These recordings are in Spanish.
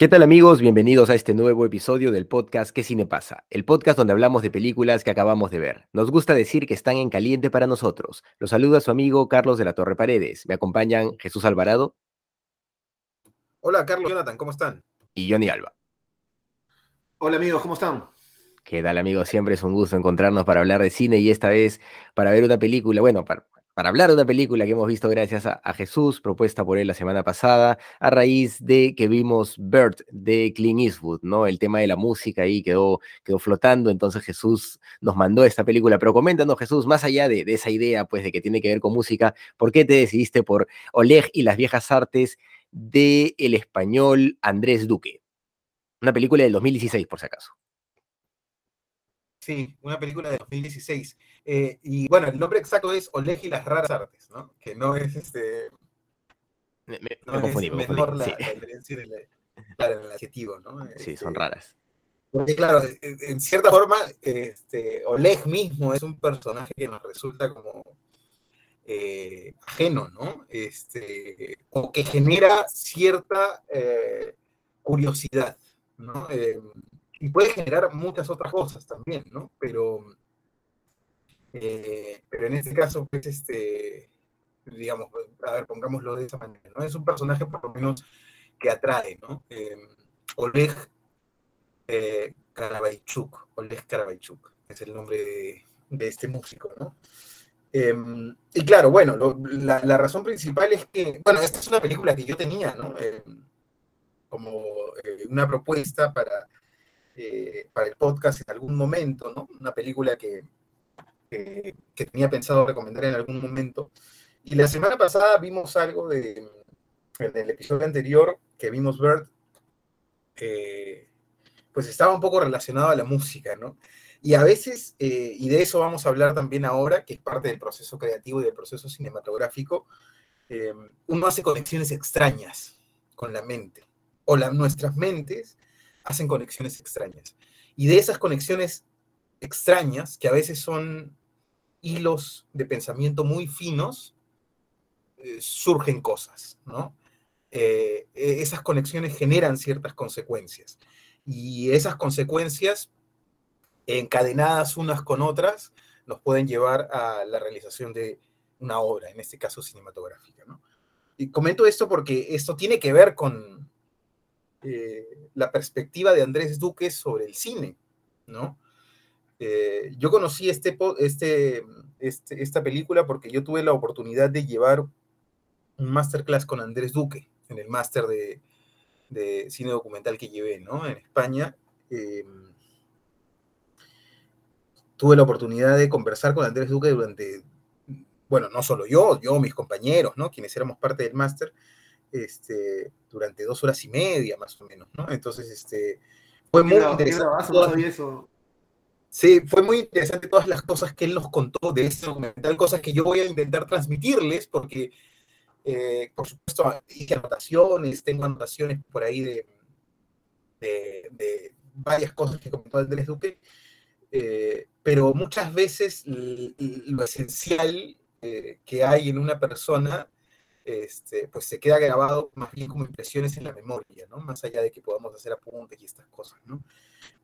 ¿Qué tal amigos? Bienvenidos a este nuevo episodio del podcast ¿Qué cine pasa? El podcast donde hablamos de películas que acabamos de ver. Nos gusta decir que están en caliente para nosotros. Los saluda su amigo Carlos de la Torre Paredes. Me acompañan Jesús Alvarado. Hola Carlos, Jonathan, ¿cómo están? Y Johnny Alba. Hola amigos, ¿cómo están? ¿Qué tal amigos? Siempre es un gusto encontrarnos para hablar de cine y esta vez para ver una película, bueno, para, para hablar de una película que hemos visto gracias a, Jesús, propuesta por él la semana pasada, a raíz de que vimos Bert de Clint Eastwood, ¿no? El tema de la música ahí quedó, quedó flotando, entonces Jesús nos mandó esta película. Pero coméntanos, Jesús, más allá de, de esa idea, pues, de que tiene que ver con música, ¿por qué te decidiste por Oleg y las viejas artes de el español Andrés Duque? Una película del 2016, por si acaso. Sí, una película de 2016. Eh, y bueno, el nombre exacto es Oleg y las raras artes, ¿no? Que no es este. Me, me, no me confundí, es me menor confundí. la, Sí. la diferencia en el, claro, en el adjetivo, ¿no? sí, Este, son raras. Porque claro, en en cierta forma, este, Oleg mismo es un personaje que nos resulta como eh, ajeno, ¿no? Este, o que genera cierta eh, curiosidad, ¿no? Eh, y puede generar muchas otras cosas también, ¿no? Pero, eh, pero en este caso, pues, este, digamos, a ver, pongámoslo de esa manera, ¿no? Es un personaje por lo menos que atrae, ¿no? Eh, Oleg eh, Karabaychuk, Oleg Karabaychuk, es el nombre de, este músico, ¿no? Eh, y claro, bueno, la, razón principal es que, bueno, esta es una película que yo tenía, ¿no? Eh, como eh, una propuesta para, eh, para el podcast en algún momento, ¿no? Una película que, que, que tenía pensado recomendar en algún momento. Y la semana pasada vimos algo de, en el episodio anterior que vimos Bird, eh, pues estaba un poco relacionado a la música, ¿no? Y a veces, eh, y de eso vamos a hablar también ahora, que es parte del proceso creativo y del proceso cinematográfico, eh, uno hace conexiones extrañas con la mente, o la- nuestras mentes hacen conexiones extrañas. Y de esas conexiones extrañas, que a veces son hilos de pensamiento muy finos, eh, surgen cosas, ¿no? Eh, eh, esas conexiones generan ciertas consecuencias. Y esas consecuencias encadenadas unas con otras, nos pueden llevar a la realización de una obra, en este caso cinematográfica. ¿no? Y comento esto porque esto tiene que ver con la perspectiva de Andrés Duque sobre el cine. ¿no? Eh, yo conocí este, este, este- esta película porque yo tuve la oportunidad de llevar un masterclass con Andrés Duque, en el máster de, de cine documental que llevé ¿no? en España. Eh, tuve la oportunidad de conversar con Andrés Duque durante, bueno, no solo yo, yo, mis compañeros, ¿no? Quienes éramos parte del máster, este, durante dos horas y media más o menos, ¿no? Entonces, este, fue muy interesante. todas- eso. Sí, fue muy interesante todas las cosas que él nos contó de este documental, cosas que yo voy a intentar transmitirles porque, eh, por supuesto, hice anotaciones, tengo anotaciones por ahí de, varias cosas que comentó Andrés Duque, eh, pero muchas veces lo esencial eh, que hay en una persona, este, pues se queda grabado más bien como impresiones en la memoria, ¿no? Más allá de que podamos hacer apuntes y estas cosas, ¿no?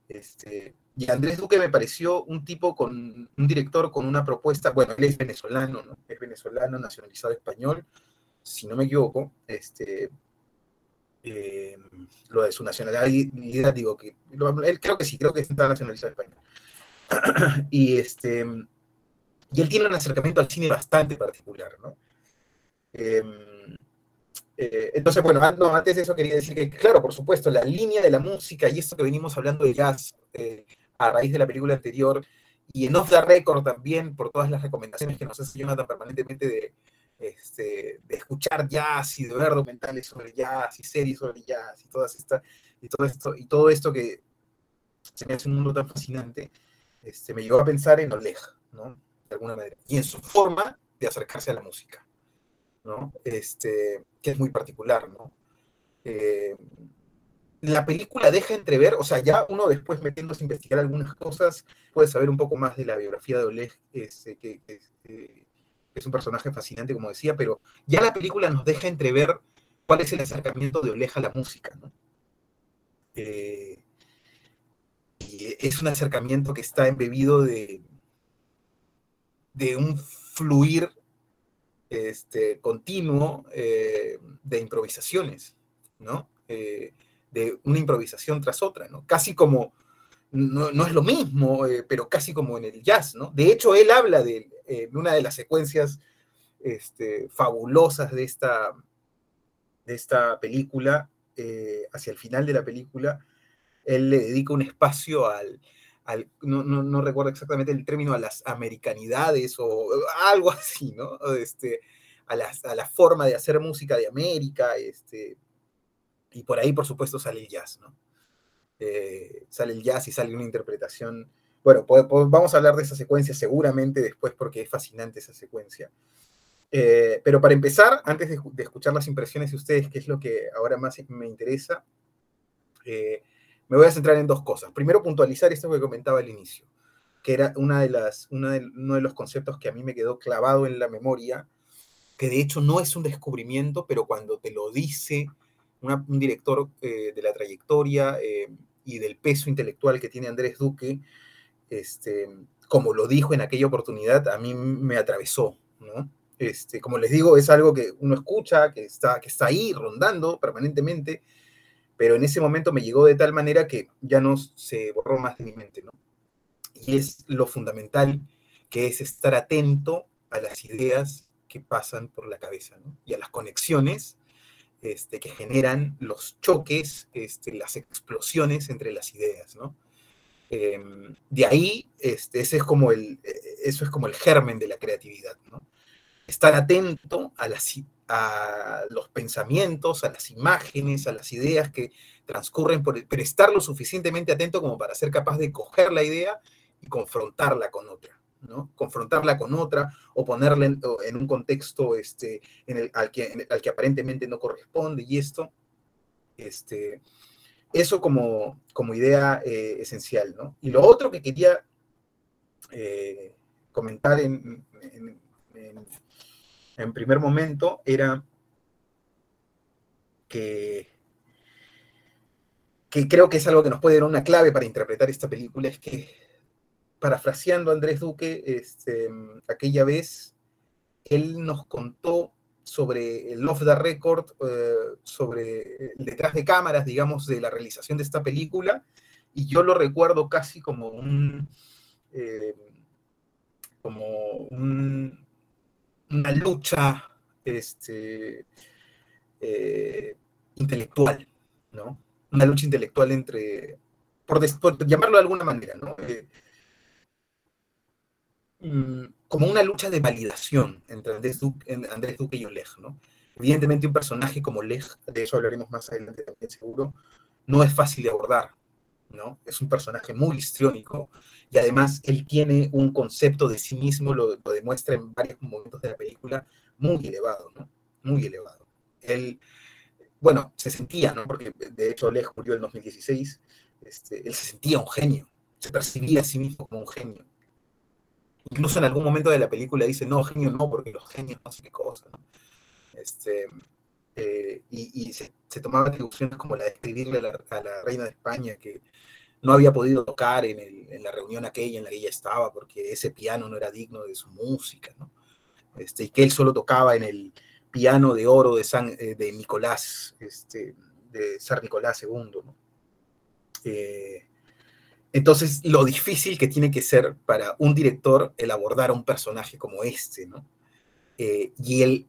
Este, y Andrés Duque me pareció un tipo con, un director con una propuesta, bueno, él es venezolano, ¿no? Es venezolano, nacionalizado español, si no me equivoco, este, eh, lo de su nacionalidad, digo que, él creo que sí, creo que está nacionalizado español. y este, y él tiene un acercamiento al cine bastante particular, ¿no? Em, eh, entonces, bueno, no, antes de eso quería decir que, claro, por supuesto, la línea de la música y esto que venimos hablando de jazz eh, a raíz de la película anterior y en Off the Record también, por todas las recomendaciones que nos hace Jonathan permanentemente de, este, de escuchar jazz y de ver documentales sobre jazz y series sobre jazz y, todas esta, y, todo, esto, y todo esto que se me hace un mundo tan fascinante, este, me llevó a pensar en Oleg, ¿no? De alguna manera. Y en su forma de acercarse a la música, ¿no? Este, que es muy particular, ¿no? Eh, la película deja entrever, o sea, ya uno después metiéndose a investigar algunas cosas, puede saber un poco más de la biografía de Oleg, este, que, que, es un personaje fascinante, como decía, pero ya la película nos deja entrever cuál es el acercamiento de Oleg a la música, ¿no? Eh, y es un acercamiento que está embebido de, de un fluir este, continuo eh, de improvisaciones, ¿no? Eh, de una improvisación tras otra, ¿no? Casi como, no, es lo mismo, pero casi como en el jazz, ¿no? De hecho, él habla de, una de las secuencias este, fabulosas de esta, de esta película, eh, hacia el final de la película, él le dedica un espacio al, no, recuerdo exactamente el término, a las americanidades o algo así, ¿no? Este, a, la forma de hacer música de América, este, y por ahí, por supuesto, sale el jazz, ¿no? Eh, sale el jazz y sale una interpretación bueno, vamos a hablar de esa secuencia seguramente después porque es fascinante esa secuencia. Eh, pero para empezar, antes de, escuchar las impresiones de ustedes, que es lo que ahora más me interesa, eh, me voy a centrar en dos cosas. Primero, puntualizar esto que comentaba al inicio, que era una de las, uno de los conceptos que a mí me quedó clavado en la memoria, que de hecho no es un descubrimiento, pero cuando te lo dice un director eh, de la trayectoria y del peso intelectual que tiene Andrés Duque, este, como lo dijo en aquella oportunidad, a mí me atravesó, ¿no? Este, como les digo, es algo que uno escucha, que está, que está ahí rondando permanentemente, pero en ese momento me llegó de tal manera que ya no se borró más de mi mente. Y es lo fundamental, que es estar atento a las ideas que pasan por la cabeza, ¿no? Y a las conexiones este, que generan los choques, este, las explosiones entre las ideas. Em, de ahí, este, ese es como el, eh, eso es como el germen de la creatividad. Estar atento a, las, a los pensamientos, a las imágenes, a las ideas que transcurren por el, pero estar lo suficientemente atento como para ser capaz de coger la idea y confrontarla con otra, ¿no? Confrontarla con otra o ponerla en, un contexto este, al, que, al que aparentemente no corresponde y esto, este, eso como, como idea eh, esencial, ¿no? Y lo otro que quería eh, comentar en, en, primer momento era que, creo que es algo que nos puede dar una clave para interpretar esta película, es que, parafraseando a Andrés Duque, este, aquella vez, él nos contó sobre el off the record, eh, sobre el detrás de cámaras, digamos, de la realización de esta película, y yo lo recuerdo casi como un, eh, como una lucha este, eh, intelectual, ¿no? Una lucha intelectual entre, por, por llamarlo de alguna manera, ¿no? Mm, como una lucha de validación entre Andrés Duque, y Oleg, ¿no? Evidentemente un personaje como Oleg, de eso hablaremos más adelante también seguro, no es fácil de abordar, ¿no? Es un personaje muy histriónico y además él tiene un concepto de sí mismo, lo, demuestra en varios momentos de la película, muy elevado, ¿no? Muy elevado. Él, bueno, se sentía, ¿no? Porque de hecho Oleg murió en 2016, este, él se sentía un genio, se percibía a sí mismo como un genio Incluso en algún momento de la película dice, no, genio no, porque los genios no sé qué cosa. Este, eh, y, se, tomaba atribuciones como la de escribirle a la, reina de España que no había podido tocar en, la reunión aquella en la que ella estaba porque ese piano no era digno de su música, ¿no? Este, y que él solo tocaba en el piano de oro de, San, eh, de Nicolás, este, de San Nicolás II, ¿no? Eh, entonces, lo difícil que tiene que ser para un director el abordar a un personaje como este, ¿no? Eh, y el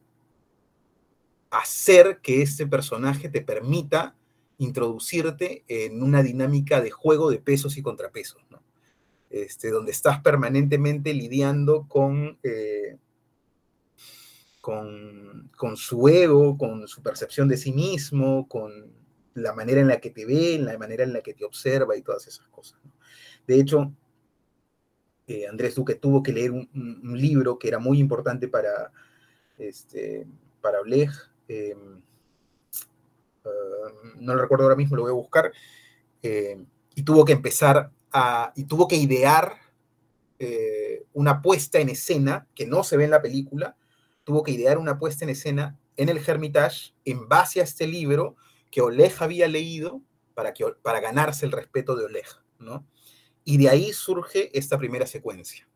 hacer que este personaje te permita introducirte en una dinámica de juego de pesos y contrapesos. Este, donde estás permanentemente lidiando con, eh, con, con, su ego, con su percepción de sí mismo, con la manera en la que te ve, la manera en la que te observa y todas esas cosas. De hecho, eh, Andrés Duque tuvo que leer un, libro que era muy importante para, este, para Oleg. Em, ah, no lo recuerdo ahora mismo, lo voy a buscar. Em, y tuvo que empezar a. y tuvo que idear eh, una puesta en escena que no se ve en la película. Tuvo que idear una puesta en escena en el Hermitage en base a este libro que Oleg había leído para, que, para ganarse el respeto de Oleg, ¿no? Y de ahí surge esta primera secuencia,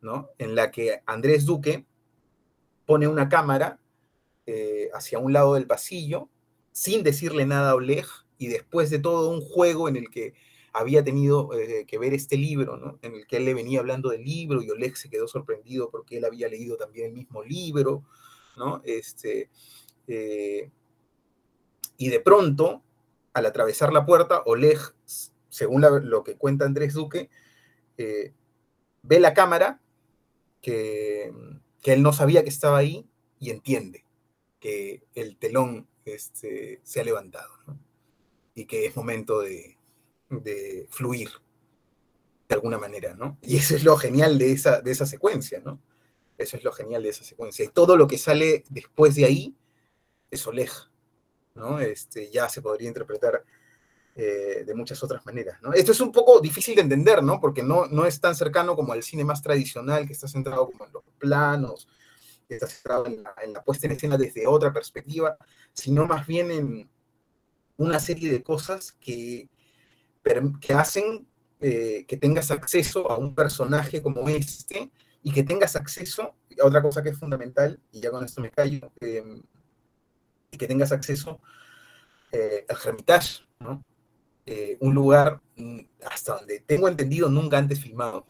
¿no? En la que Andrés Duque pone una cámara eh, hacia un lado del pasillo, sin decirle nada a Oleg, y después de todo un juego en el que había tenido eh, que ver este libro, ¿no? en el que él le venía hablando del libro y Oleg se quedó sorprendido porque él había leído también el mismo libro, ¿no? Este, eh, y de pronto, al atravesar la puerta, Oleg según lo que cuenta Andrés Duque, eh, ve la cámara, que, él no sabía que estaba ahí, y entiende que el telón este, se ha levantado, y que es momento de, fluir de alguna manera, ¿no? Y eso es lo genial de esa, de esa secuencia, ¿no? Eso es lo genial de esa secuencia. Y todo lo que sale después de ahí es Oleg, ¿no? Este, ya se podría interpretar eh, de muchas otras maneras. ¿no? Esto es un poco difícil de entender, ¿no? porque no, no es tan cercano como al cine más tradicional, que está centrado como en los planos, está centrado en la, puesta en escena desde otra perspectiva, sino más bien en una serie de cosas que, hacen eh, que tengas acceso a un personaje como este y que tengas acceso, a otra cosa que es fundamental, y ya con esto me callo, eh, que tengas acceso al Hermitage, ¿no? Eh, un lugar, mm, hasta donde tengo entendido, nunca antes filmado.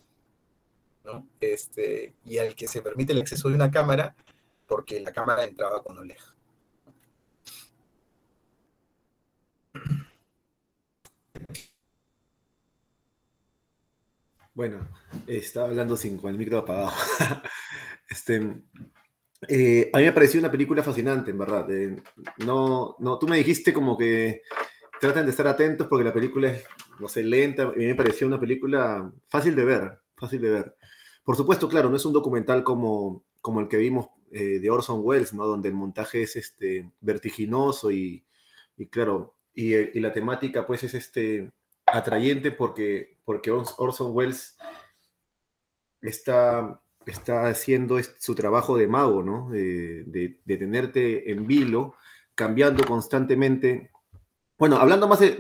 Este, y al que se permite el acceso de una cámara, porque la cámara entraba con Oleg. Bueno, estaba hablando sin, con el micro apagado. este, eh, a mí me pareció una película fascinante, en verdad. Eh, no, no, tú me dijiste como que traten de estar atentos porque la película es, no sé, lenta. A mí me pareció una película fácil de ver, fácil de ver. Por supuesto, claro, no es un documental como, como el que vimos eh, de Orson Welles, ¿no? Donde el montaje es este, vertiginoso y, claro, y, y, la temática pues es este, atrayente porque, porque Orson Welles está, está haciendo su trabajo de mago, ¿no? De, de, tenerte en vilo, cambiando constantemente bueno, hablando más de,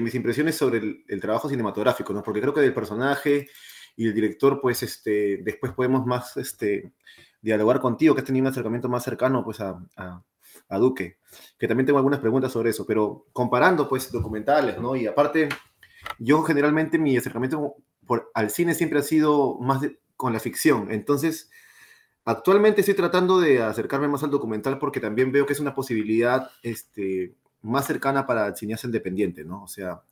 mis impresiones sobre el, trabajo cinematográfico, ¿no? Porque creo que del personaje y el director, pues, este, después podemos más este, dialogar contigo, que has tenido un acercamiento más cercano, pues, a, Duque, que también tengo algunas preguntas sobre eso, pero comparando, pues, documentales, ¿no? Y aparte, yo generalmente mi acercamiento por, al cine siempre ha sido más con la ficción, entonces Actualmente estoy tratando de acercarme más al documental porque también veo que es una posibilidad este, más cercana para el cineasta independiente, ¿no? O sea,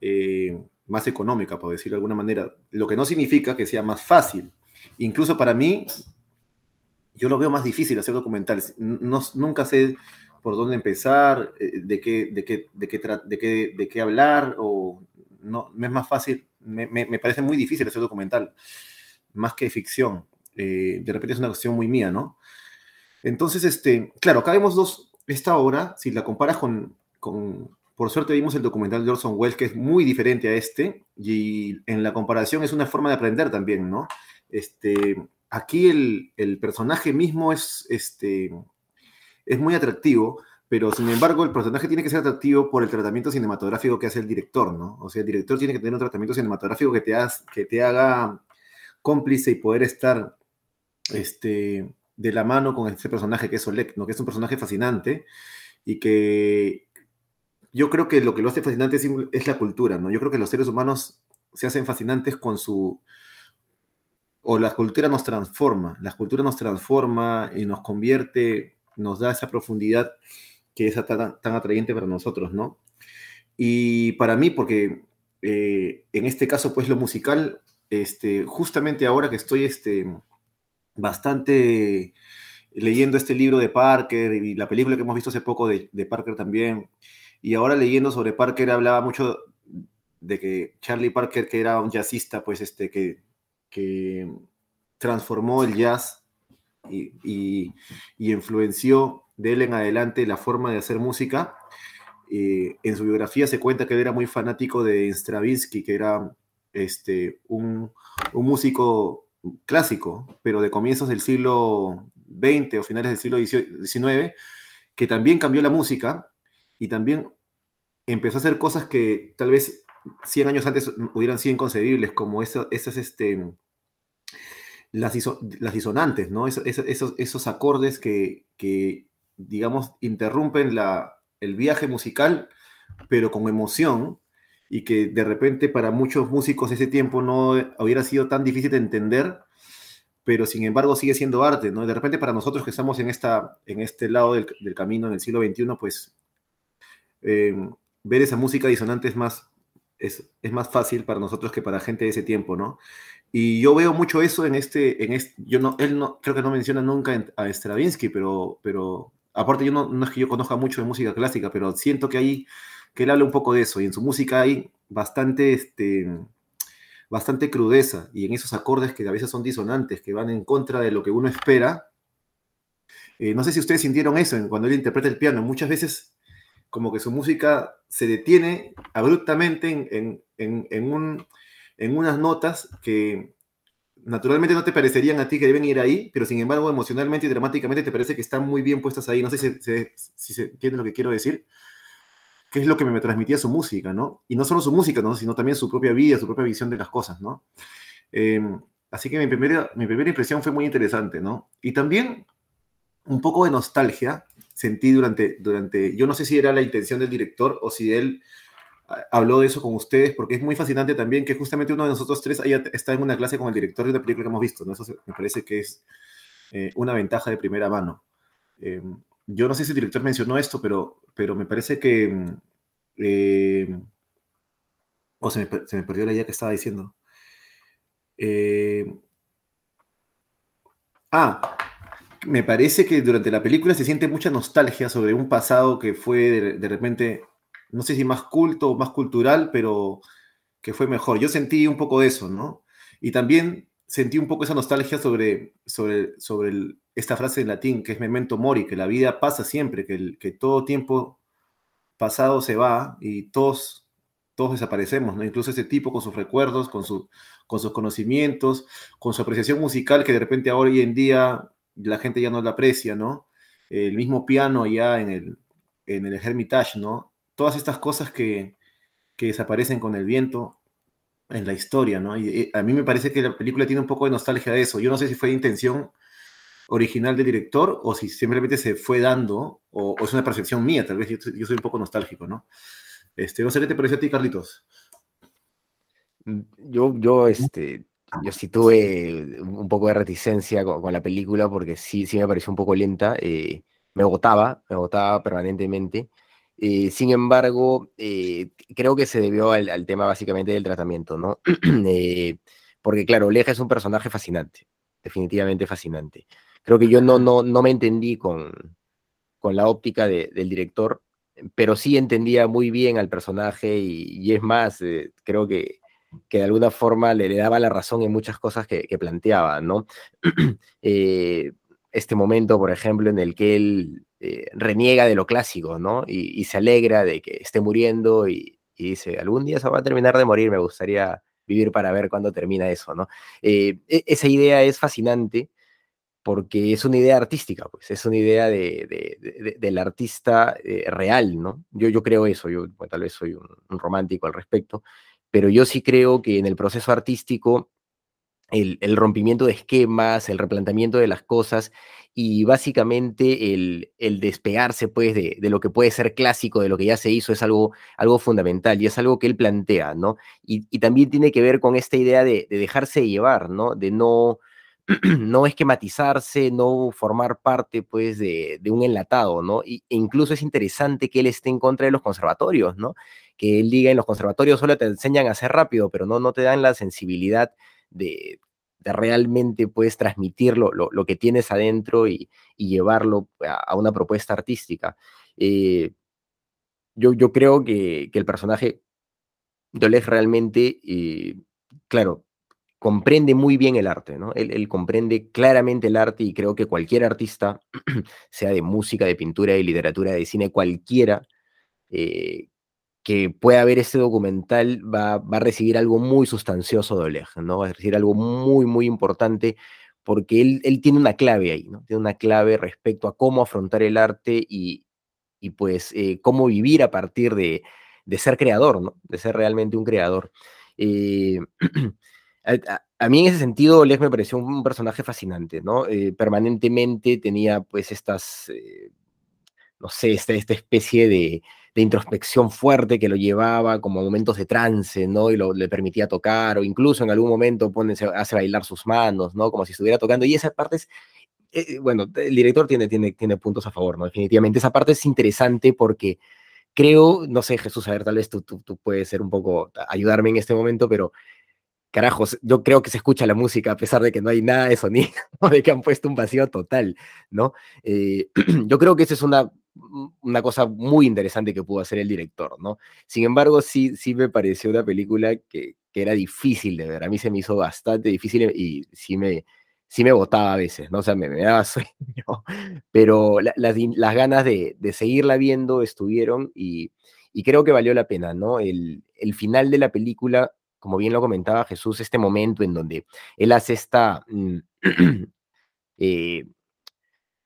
eh, más económica, por decirlo de alguna manera. Lo que no significa que sea más fácil. Incluso para mí, yo lo veo más difícil hacer documentales. No, nunca sé por dónde empezar, eh, de qué, de qué, de qué, de qué, hablar, o no, me es más fácil, me parece muy difícil hacer documental, más que ficción. Eh, de repente es una cuestión muy mía, ¿no? Entonces, este, claro, acá vemos dos, esta obra, si la comparas con, con, por suerte vimos el documental de Orson Welles, que es muy diferente a este, y en la comparación es una forma de aprender también, ¿no? Este, aquí el, el personaje mismo es, este, es muy atractivo, pero sin embargo el personaje tiene que ser atractivo por el tratamiento cinematográfico que hace el director, ¿no? O sea, el director tiene que tener un tratamiento cinematográfico que te, que te haga cómplice y poder estar este, de la mano con ese personaje que es Oleg, ¿no? que es un personaje fascinante y que yo creo que lo que lo hace fascinante es, la cultura, ¿no? Yo creo que los seres humanos se hacen fascinantes con su... o la cultura nos transforma, la cultura nos transforma y nos convierte, nos da esa profundidad que es tan, tan atrayente para nosotros, ¿no? Y para mí, porque eh, en este caso, pues lo musical, este, justamente ahora que estoy este, bastante leyendo este libro de Parker y la película que hemos visto hace poco de, Parker también. Y ahora leyendo sobre Parker hablaba mucho de que Charlie Parker, que era un jazzista, pues este, que, que transformó el jazz y, y, y, influenció de él en adelante la forma de hacer música. Eh, en su biografía se cuenta que él era muy fanático de Stravinsky, que era este, un, un músico clásico, pero de comienzos del siglo XX o finales del siglo XIX, que también cambió la música y también empezó a hacer cosas que tal vez 100 años antes hubieran sido inconcebibles, como eso, esas, este, las, las disonantes, ¿no? Esos, esos acordes que, que, digamos, interrumpen la, el viaje musical, pero con emoción, y que de repente para muchos músicos ese tiempo no hubiera sido tan difícil de entender, pero sin embargo sigue siendo arte, ¿no? De repente para nosotros que estamos en, esta, en este lado del, del camino en el siglo XXI, pues eh, ver esa música disonante es más, es, es, más fácil para nosotros que para gente de ese tiempo, ¿no? Y yo veo mucho eso en este, en este yo no, él no, creo que no menciona nunca a Stravinsky, pero, pero aparte yo no, no es que yo conozca mucho de música clásica, pero siento que ahí, que él habla un poco de eso, y en su música hay bastante, este, bastante crudeza, y en esos acordes que a veces son disonantes, que van en contra de lo que uno espera. Eh, no sé si ustedes sintieron eso cuando él interpreta el piano, muchas veces como que su música se detiene abruptamente en, en, en, en, un, unas notas que naturalmente no te parecerían a ti que deben ir ahí, pero sin embargo emocionalmente y dramáticamente te parece que están muy bien puestas ahí. No sé si, si, si se entiende lo que quiero decir qué es lo que me transmitía su música, ¿no? Y no solo su música, ¿no? Sino también su propia vida, su propia visión de las cosas, ¿no? Eh, así que mi primera, mi primera impresión fue muy interesante, ¿no? Y también un poco de nostalgia sentí durante, durante, yo no sé si era la intención del director o si él ah, habló de eso con ustedes, porque es muy fascinante también que justamente uno de nosotros tres haya estado en una clase con el director de una película que hemos visto, ¿no? Eso me parece que es eh, una ventaja de primera mano. Eh, yo no sé si el director mencionó esto, pero, pero me parece que... Eh, o se me, se me, perdió la idea que estaba diciendo. Eh, ah, me parece que durante la película se siente mucha nostalgia sobre un pasado que fue de, de repente, no sé si más culto o más cultural, pero que fue mejor. Yo sentí un poco de eso, ¿no? Y también sentí un poco esa nostalgia sobre, sobre, sobre el, esta frase en latín que es memento mori, que la vida pasa siempre, que, el, todo tiempo pasado se va y todos, todos desaparecemos, ¿no? Incluso ese tipo con sus recuerdos, con, su, con sus conocimientos, con su apreciación musical que de repente ahora hoy en día la gente ya no la aprecia, ¿no? El mismo piano ya en el, en el Hermitage, ¿no? Todas estas cosas que, que desaparecen con el viento, en la historia, ¿no? Y a mí me parece que la película tiene un poco de nostalgia de eso. Yo no sé si fue intención original del director o si simplemente se fue dando o, es una percepción mía, tal vez yo, soy un poco nostálgico, ¿no? Este, no sé qué te pareció a ti, Carlitos. Mm, yo, yo, este, yo sí tuve un poco de reticencia con, la película porque sí, sí me pareció un poco lenta. Eh, me agotaba, me agotaba permanentemente. Eh, sin embargo, eh, creo que se debió al, tema básicamente del tratamiento, ¿no? porque claro, Leja es un personaje fascinante, definitivamente fascinante. Creo que yo no, no, no me entendí con, con la óptica de, del director, pero sí entendía muy bien al personaje y, es más, eh, creo que, que de alguna forma le, le, daba la razón en muchas cosas que, planteaba, ¿no? Eh, este momento, por ejemplo, en el que él eh, reniega de lo clásico, ¿no? Y, se alegra de que esté muriendo y, dice, algún día se va a terminar de morir, me gustaría vivir para ver cuándo termina eso, ¿no? E, esa idea es fascinante porque es una idea artística, pues, es una idea de, de, de, del artista eh, real, ¿no? Yo, yo creo eso, yo bueno, tal vez soy un, romántico al respecto, pero yo sí creo que en el proceso artístico el, el, rompimiento de esquemas, el replanteamiento de las cosas y básicamente el, el despegarse pues de, lo que puede ser clásico, de lo que ya se hizo, es algo, algo fundamental y es algo que él plantea, ¿no? Y, y también tiene que ver con esta idea de, de dejarse llevar, ¿no? De no, no esquematizarse, no formar parte pues de, un enlatado, ¿no? E incluso es interesante que él esté en contra de los conservatorios, ¿no? Que él diga en los conservatorios solo te enseñan a hacer rápido, pero no, no te dan la sensibilidad de realmente puedes transmitir lo, que tienes adentro y, llevarlo a, una propuesta artística. Eh, yo, yo creo que, el personaje de Oleg realmente, eh, claro, comprende muy bien el arte, ¿no? Él, comprende claramente el arte y creo que cualquier artista, sea de música, de pintura, de literatura, de cine, cualquiera eh, que pueda ver este documental va, a recibir algo muy sustancioso de Oleg, ¿no? Va a recibir algo muy, muy importante porque él, tiene una clave ahí, ¿no? Tiene una clave respecto a cómo afrontar el arte y, y pues eh, cómo vivir a partir de, de, ser creador, ¿no? De ser realmente un creador. Eh, a, mí en ese sentido, Oleg me pareció un personaje fascinante, ¿no? Eh, permanentemente tenía pues estas, no sé, esta, especie de, introspección fuerte que lo llevaba como momentos de trance, ¿no? Y lo, le permitía tocar, o incluso en algún momento pone, hace bailar sus manos, ¿no? Como si estuviera tocando. Y esa parte es eh, bueno, el director tiene, tiene, tiene puntos a favor, ¿no? Definitivamente. Esa parte es interesante porque creo, no sé, Jesús, a ver, tal vez tú, tú, tú puedes ser un poco, ayudarme en este momento, pero carajos, yo creo que se escucha la música a pesar de que no hay nada de sonido, de que han puesto un vacío total, ¿no? Eh, yo creo que esa es una, una cosa muy interesante que pudo hacer el director, ¿no? Sin embargo, sí, sí me pareció una película que, que era difícil de ver, a mí se me hizo bastante difícil y sí me, sí me botaba a veces, ¿no? O sea, me, daba sueño, pero las ganas de, seguirla viendo estuvieron y, creo que valió la pena, ¿no? El, final de la película, como bien lo comentaba Jesús, este momento en donde él hace esta... Mm, eh,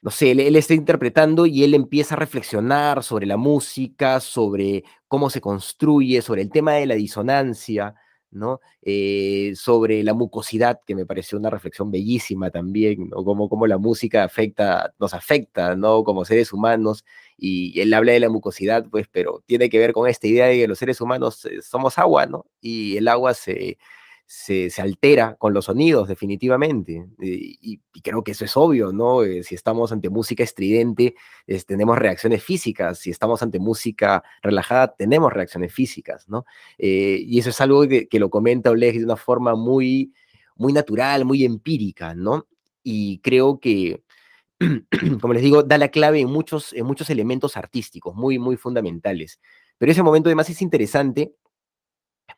no sé, él, está interpretando y él empieza a reflexionar sobre la música, sobre cómo se construye, sobre el tema de la disonancia, ¿no? Eh, sobre la mucosidad, que me pareció una reflexión bellísima también, ¿no? Cómo, la música afecta, nos afecta, ¿no? Como seres humanos, y él habla de la mucosidad, pues, pero tiene que ver con esta idea de que los seres humanos eh, somos agua, ¿no? Y el agua se, se, altera con los sonidos, definitivamente. Y, creo que eso es obvio, ¿no? Eh, si estamos ante música estridente, tenemos reacciones físicas. Si estamos ante música relajada, tenemos reacciones físicas, ¿no? Eh, y eso es algo que, lo comenta Oleg de una forma muy, muy natural, muy empírica, ¿no? Y creo que, como les digo, da la clave en muchos, en muchos elementos artísticos muy, muy fundamentales. Pero ese momento además es interesante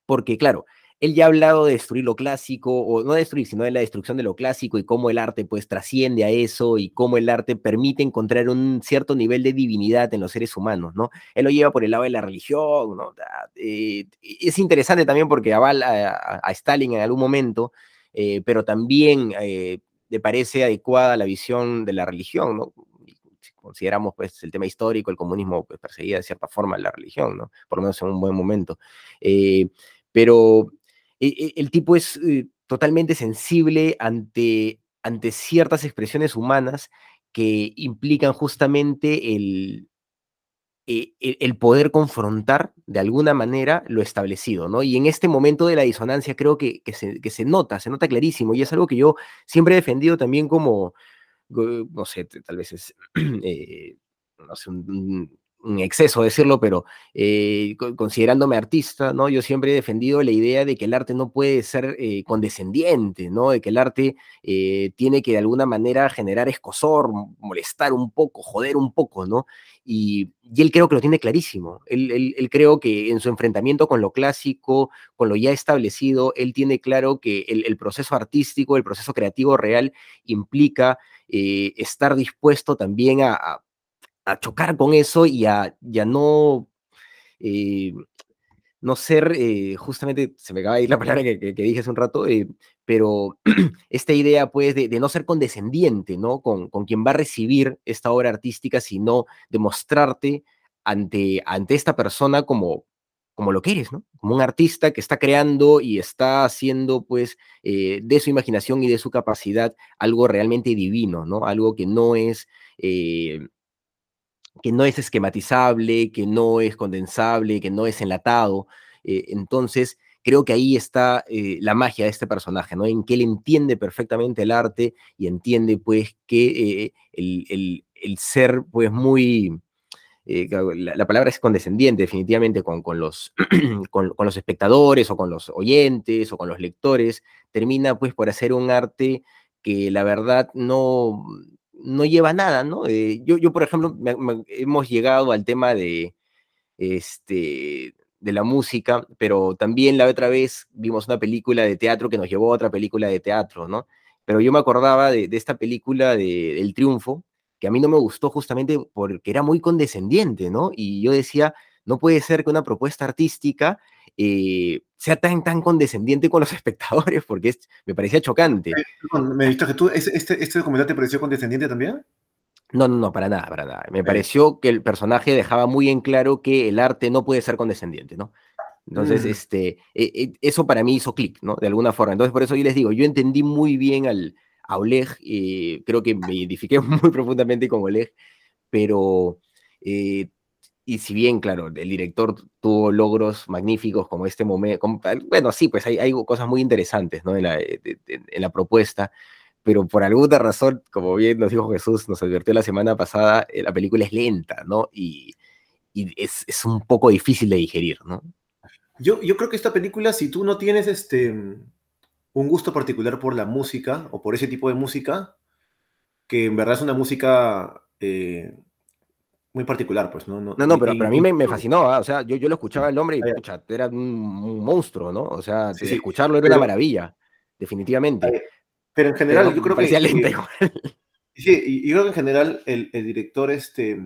porque, claro, él ya ha hablado de destruir lo clásico, o no destruir, sino de la destrucción de lo clásico y cómo el arte pues trasciende a eso y cómo el arte permite encontrar un cierto nivel de divinidad en los seres humanos, ¿no? Él lo lleva por el lado de la religión, ¿no? Eh, es interesante también porque avala a, Stalin en algún momento, eh, pero también eh, le parece adecuada la visión de la religión, ¿no? Si consideramos pues el tema histórico, el comunismo pues, perseguía de cierta forma la religión, ¿no? Por lo menos en un buen momento. pero e, e, el tipo es eh, totalmente sensible ante, ante ciertas expresiones humanas que implican justamente el, e, el, poder confrontar de alguna manera lo establecido, ¿no? Y en este momento de la disonancia creo que, se, nota, se nota clarísimo, y es algo que yo siempre he defendido también como, no sé, tal vez es, eh, un, un exceso decirlo, pero eh, considerándome artista, ¿no? Yo siempre he defendido la idea de que el arte no puede ser eh, condescendiente, ¿no? De que el arte eh, tiene que de alguna manera generar escosor, molestar un poco, joder un poco, ¿no? Y, él creo que lo tiene clarísimo. Él, creo que en su enfrentamiento con lo clásico, con lo ya establecido, él tiene claro que el, proceso artístico, el proceso creativo real implica estar dispuesto también a chocar con eso y a, no, eh, no ser, eh, justamente, se me acaba de ir la palabra que, dije hace un rato, eh, pero esta idea, pues, de, no ser condescendiente, ¿no? Con, con, quien va a recibir esta obra artística, sino demostrarte ante, ante esta persona como, como lo que eres, ¿no? Como un artista que está creando y está haciendo, pues, de su imaginación y de su capacidad algo realmente divino, ¿no? Algo que no es que no es esquematizable, que no es condensable, que no es enlatado. Eh, entonces, creo que ahí está eh, la magia de este personaje, ¿no? En que él entiende perfectamente el arte y entiende, pues, que eh, el, ser, pues, muy, eh, la, palabra es condescendiente definitivamente con, con los, con, los espectadores o con los oyentes o con los lectores, termina pues por hacer un arte que la verdad no, no lleva nada, ¿no? Eh, yo, yo, por ejemplo, hemos llegado al tema de, este, de la música, pero también la otra vez vimos una película de teatro que nos llevó a otra película de teatro, ¿no? Pero yo me acordaba de, esta película de, El Triunfo, que a mí no me gustó justamente porque era muy condescendiente, ¿no? Y yo decía, no puede ser que una propuesta artística eh, sea tan, tan condescendiente con los espectadores, porque me parecía chocante. ¿Me dijiste que tú, este, este documental te pareció condescendiente también? No, no, no, para nada, para nada. Me pareció que el personaje dejaba muy en claro que el arte no puede ser condescendiente, ¿no? Entonces, mm. este, e, e, eso para mí hizo clic, ¿no? De alguna forma. Entonces, por eso yo les digo, yo entendí muy bien al, a Oleg, eh, creo que me identifiqué muy profundamente con Oleg, pero, eh, y si bien, claro, el director tuvo logros magníficos como este momento, bueno, sí, pues hay, hay, cosas muy interesantes, ¿no? En la, en la propuesta, pero por alguna razón, como bien nos dijo Jesús, nos advirtió la semana pasada, eh, la película es lenta, ¿no? Y, es, un poco difícil de digerir, ¿no? Yo, yo creo que esta película, si tú no tienes este, un gusto particular por la música o por ese tipo de música, que en verdad es una música eh, muy particular, pues, ¿no? No, no, pero, a mí me, fascinó, ¿ah? o sea, yo, yo lo escuchaba el hombre y, escucha, era un, monstruo, ¿no? O sea, escucharlo era una maravilla, definitivamente. Pero en general, yo creo que. Sí, y yo creo que en general el, director, este,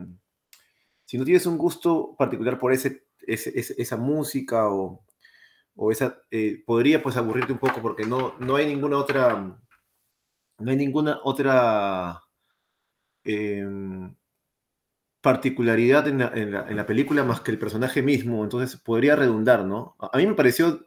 si no tienes un gusto particular por ese, esa música o, o esa, eh, podría pues aburrirte un poco porque no, no hay ninguna otra, no hay ninguna otra em, particularidad en la, en la, película más que el personaje mismo, entonces podría redundar, ¿no? A mí me pareció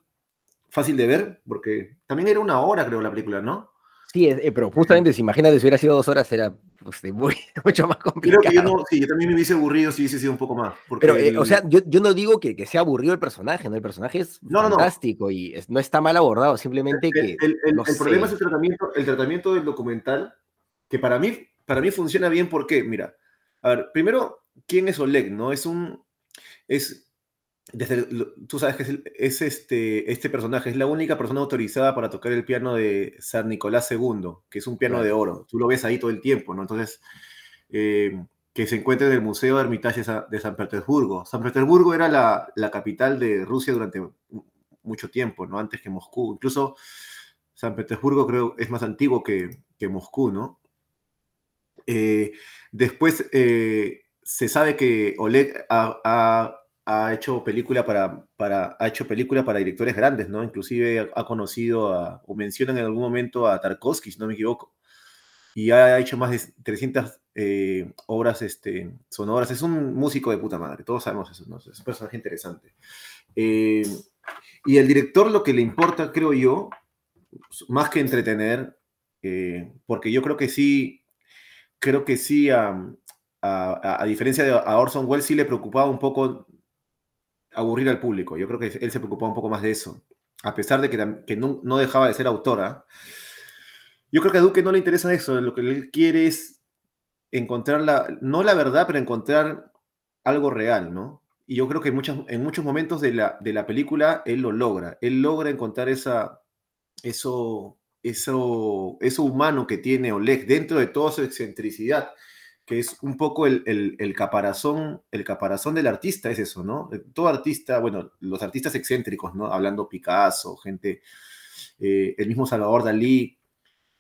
fácil de ver porque también era una hora, creo, la película, ¿no? Sí, eh, pero justamente, si imagínate, si hubiera sido dos horas, era pues, mucho más complicado. Creo que yo no, sí, yo también me hubiese aburrido si hubiese sido un poco más. Pero, eh, o sea, yo, yo, no digo que, que, sea aburrido el personaje, ¿no? El personaje es fantástico y no está mal abordado, simplemente que. El, el, el problema es el tratamiento, el tratamiento del documental, que para mí, para mí funciona bien porque, mira, a ver, primero, ¿quién es Oleg? ¿No? Es un. Es, tú sabes que es, este, este personaje, es la única persona autorizada para tocar el piano de San Nicolás II, que es un piano de oro. Tú lo ves ahí todo el tiempo, ¿no? Entonces, eh, que se encuentra en el Museo de Hermitage de San Petersburgo. San Petersburgo era la, la, capital de Rusia durante mucho tiempo, ¿no? Antes que Moscú. Incluso San Petersburgo creo es más antiguo que, que Moscú, ¿no? Eh, después eh, se sabe que Oleg ha hecho película para, para, ha hecho película para directores grandes, ¿no? Inclusive ha, conocido a, o menciona en algún momento a Tarkovsky, si no me equivoco. Y ha hecho más de 300 eh, obras este, sonoras. Es un músico de puta madre, todos sabemos eso. Es un personaje interesante. Y el director lo que le importa, creo yo, más que entretener, porque yo creo que sí, creo que sí, a, a, diferencia de Orson Welles, sí le preocupaba un poco aburrir al público. Yo creo que él se preocupaba un poco más de eso. A pesar de que, no, dejaba de ser autora, yo creo que a Duque no le interesa eso. Lo que él quiere es encontrar no la verdad, pero encontrar algo real, ¿no? Y yo creo que en muchos, en muchos momentos de la, de la película él lo logra. Él logra encontrar esa, eso, eso, eso humano que tiene Oleg dentro de toda su excentricidad que es un poco el, el, caparazón, el caparazón del artista, es eso, ¿no? Eh, todo artista, bueno, los artistas excéntricos, ¿no? Hablando Picasso, gente, eh, el mismo Salvador Dalí,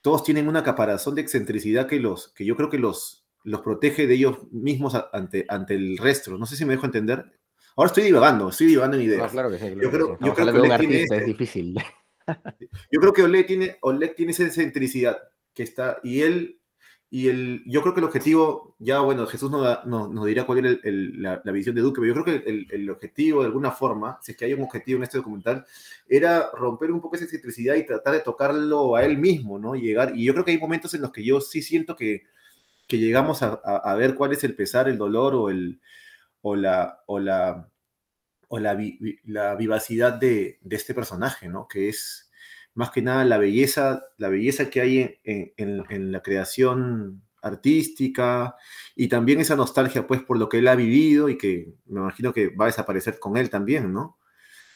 todos tienen una caparazón de excentricidad que, los, que yo creo que los, los protege de ellos mismos ante, ante el resto. No sé si me dejo entender. Ahora estoy divagando, estoy divagando en ideas. claro que sí. yo creo, que, yo creo que tiene es difícil. Yo creo que Oleg tiene, tiene esa excentricidad que está, y él y el, yo creo que el objetivo, ya bueno, Jesús nos, nos, dirá cuál es la, visión de Duque, pero yo creo que el, el, objetivo, de alguna forma, si es que hay un objetivo en este documental, era romper un poco esa excentricidad y tratar de tocarlo a él mismo, ¿no? Llegar, y yo creo que hay momentos en los que yo sí siento que, que llegamos a, a, ver cuál es el pesar, el dolor o, el, o la, o la, o la, la vivacidad de, de este personaje, ¿no? Que es más que nada la belleza, la belleza que hay en, la creación artística y también esa nostalgia pues por lo que él ha vivido y que me imagino que va a desaparecer con él también, ¿no?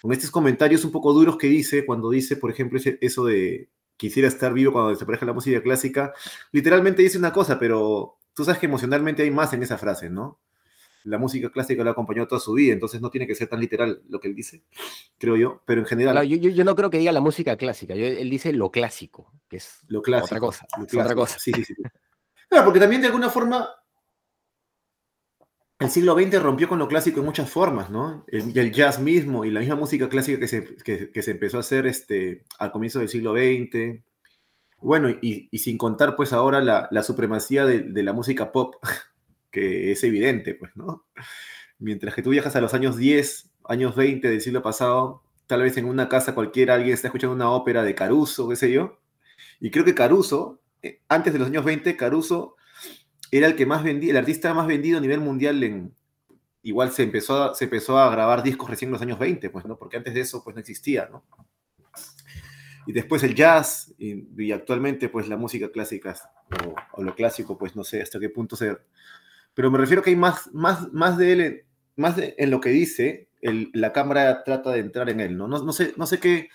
Con estos comentarios un poco duros que dice cuando dice, por ejemplo, eso de quisiera estar vivo cuando desaparezca la música clásica, literalmente dice una cosa, pero tú sabes que emocionalmente hay más en esa frase, ¿no? La música clásica lo acompañó toda su vida, entonces no tiene que ser tan literal lo que él dice, creo yo, pero en general... yo, yo, no creo que diga la música clásica, él dice lo clásico, que es lo clásico, otra cosa. otra cosa. Sí, sí, sí. Claro, porque también de alguna forma el siglo XX rompió con lo clásico en muchas formas, ¿no? El, el jazz mismo y la misma música clásica que se, que, se empezó a hacer este, al comienzo del siglo XX. Bueno, y, y sin contar pues ahora la, la supremacía de, de, la música pop, que es evidente, pues, ¿no? Mientras que tú viajas a los años 10, años 20 del siglo pasado, tal vez en una casa cualquiera alguien está escuchando una ópera de Caruso, qué sé yo. Y creo que Caruso, eh, antes de los años 20, Caruso era el que más vendía, el artista más vendido a nivel mundial igual se empezó, a, se empezó a grabar discos recién en los años 20, pues, ¿no? Porque antes de eso, pues, no existía, ¿no? Y después el jazz, y, actualmente, pues, la música clásica, o, lo clásico, pues, no sé hasta qué punto se... Pero me refiero que hay más, más, más de él, más en lo que dice, la cámara trata de entrar en él, ¿no? No, no sé, no sé qué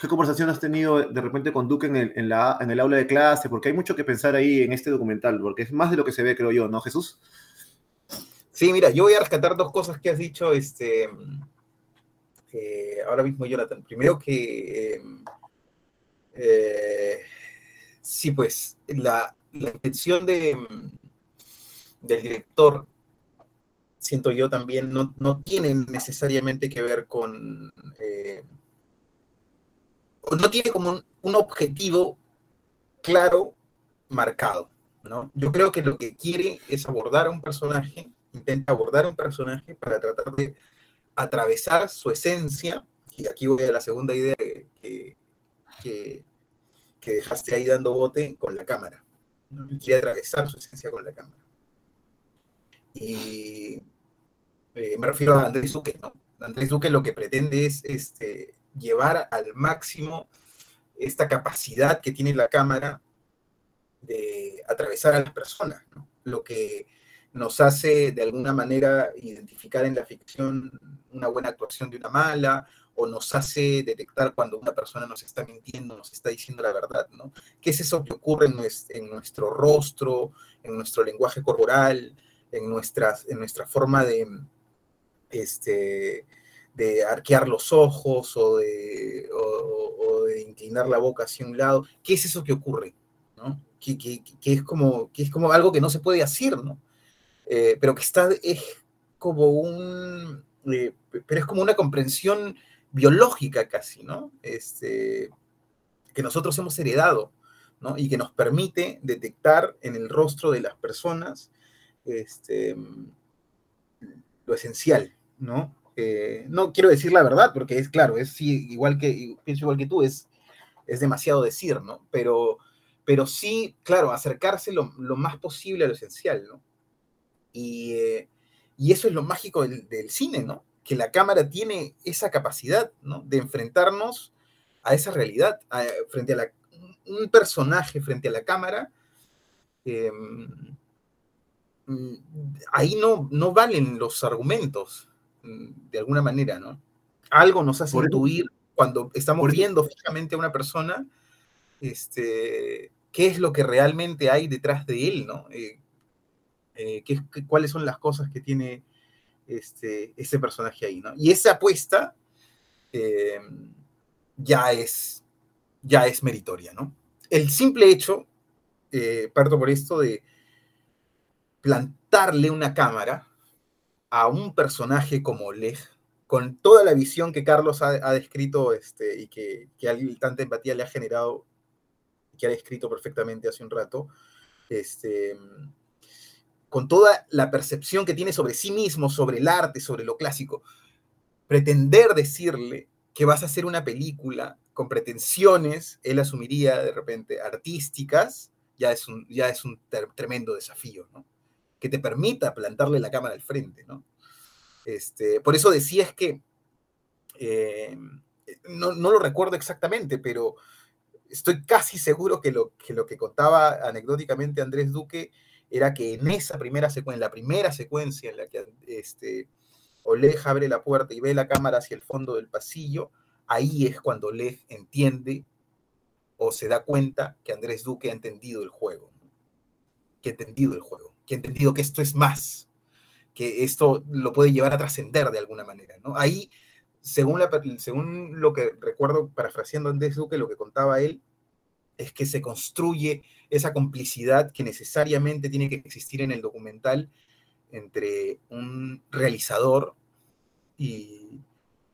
¿Qué conversación has tenido de repente con Duque en el, en, la, en el aula de clase? Porque hay mucho que pensar ahí en este documental, porque es más de lo que se ve, creo yo, ¿no, Jesús? Sí, mira, yo voy a rescatar dos cosas que has dicho este, eh, ahora mismo, Jonathan. Primero que, eh, eh, sí, pues, la, la intención de, del director, siento yo también, no, no tiene necesariamente que ver con no tiene como un, objetivo claro, marcado. ¿no? Yo creo que lo que quiere es abordar a un personaje, intenta abordar a un personaje para tratar de atravesar su esencia, y aquí voy a la segunda idea que, que, dejaste ahí dando bote con la cámara. Quiere atravesar su esencia con la cámara. Y eh, me refiero a Andrés Duque, ¿no? Andrés Duque lo que pretende es este, llevar al máximo esta capacidad que tiene la cámara de atravesar a las personas, lo que nos hace de alguna manera identificar en la ficción una buena actuación de una mala, o nos hace detectar cuando una persona nos está mintiendo, nos está diciendo la verdad, ¿no? ¿Qué es eso que ocurre en nuestro rostro, en nuestro lenguaje corporal, en, nuestras, en nuestra forma de, este, de arquear los ojos o de, inclinar la boca hacia un lado. ¿Qué es eso que ocurre? ¿no? Que, que, que, es como, que es como algo que no se puede hacer, ¿no? Eh, pero que está, es como un, eh, pero es como una comprensión biológica casi, ¿no? Este, que nosotros hemos heredado, ¿no? Y que nos permite detectar en el rostro de las personas este, lo esencial, ¿no? no quiero decir la verdad, porque es claro, es igual que, pienso igual que tú, es, es demasiado decir, ¿no? Pero, pero sí, claro, acercarse lo, más posible a lo esencial, ¿no? Y, eh, eso es lo mágico del, cine, ¿no? Que la cámara tiene esa capacidad, ¿no? De enfrentarnos a esa realidad, frente a la, un personaje frente a la cámara. Mm, ahí no, no valen los argumentos, de alguna manera, ¿no? Algo nos hace intuir cuando estamos viendo fijamente a una persona, este, qué es lo que realmente hay detrás de él, ¿no? Eh, eh, qué, cuáles son las cosas que tiene este, ese personaje ahí, ¿no? Y esa apuesta em, ya, es, ya es meritoria, ¿no? El simple hecho, eh, parto por esto, de plantarle una cámara a un personaje como Oleg, con toda la visión que Carlos ha, descrito este, y que, que tanta empatía le ha generado, que ha descrito perfectamente hace un rato, este, con toda la percepción que tiene sobre sí mismo, sobre el arte, sobre lo clásico, pretender decirle que vas a hacer una película con pretensiones, él asumiría de repente artísticas, ya es un, ya es un tremendo desafío, ¿no? Que te permita plantarle la cámara al frente, ¿no? Este, por eso decías que, eh, no, lo recuerdo exactamente, pero estoy casi seguro que lo, que lo que contaba anecdóticamente Andrés Duque era que en esa primera secuencia, en la primera secuencia en la que este, Oleg abre la puerta y ve la cámara hacia el fondo del pasillo, ahí es cuando Oleg entiende o se da cuenta que Andrés Duque ha entendido el juego, que ha entendido el juego, que ha entendido que esto es más, que esto lo puede llevar a trascender de alguna manera, ¿no? Ahí, según, la, según lo que recuerdo, parafraseando a Andrés Duque, lo que contaba él, es que se construye esa complicidad que necesariamente tiene que existir en el documental entre un realizador y,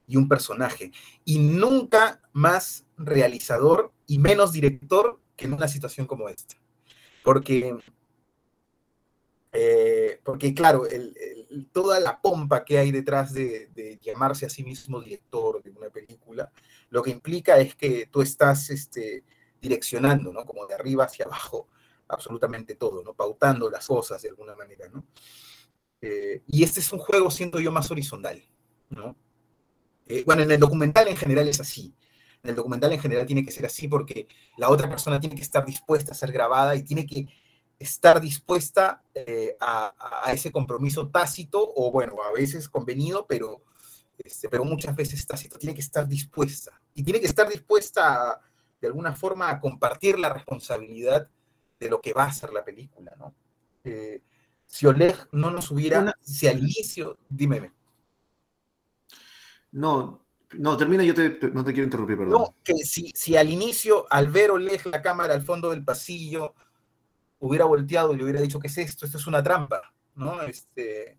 y un personaje. Y nunca más realizador y menos director que en una situación como esta. Porque, eh, porque claro, toda la pompa que hay detrás de, llamarse a sí mismo director de una película, lo que implica es que tú estás este, direccionando, ¿no? Como de arriba hacia abajo, absolutamente todo, ¿no? Pautando las cosas de alguna manera, ¿no? Eh, y este es un juego, siento yo, más horizontal, ¿no? Eh, bueno, en el documental en general es así. En el documental en general tiene que ser así porque la otra persona tiene que estar dispuesta a ser grabada y tiene que estar dispuesta eh, a, ese compromiso tácito o bueno, a veces convenido, pero, este, pero muchas veces tácito. Tiene que estar dispuesta y tiene que estar dispuesta de alguna forma a compartir la responsabilidad de lo que va a ser la película, ¿no? Eh, si Oleg no nos hubiera, si al inicio, dime. No, no, termina, yo no te quiero interrumpir, perdón. No, que si, si al inicio, al ver Oleg la cámara al fondo del pasillo, hubiera volteado y le hubiera dicho, ¿qué es esto? Esto es una trampa, ¿no? Este,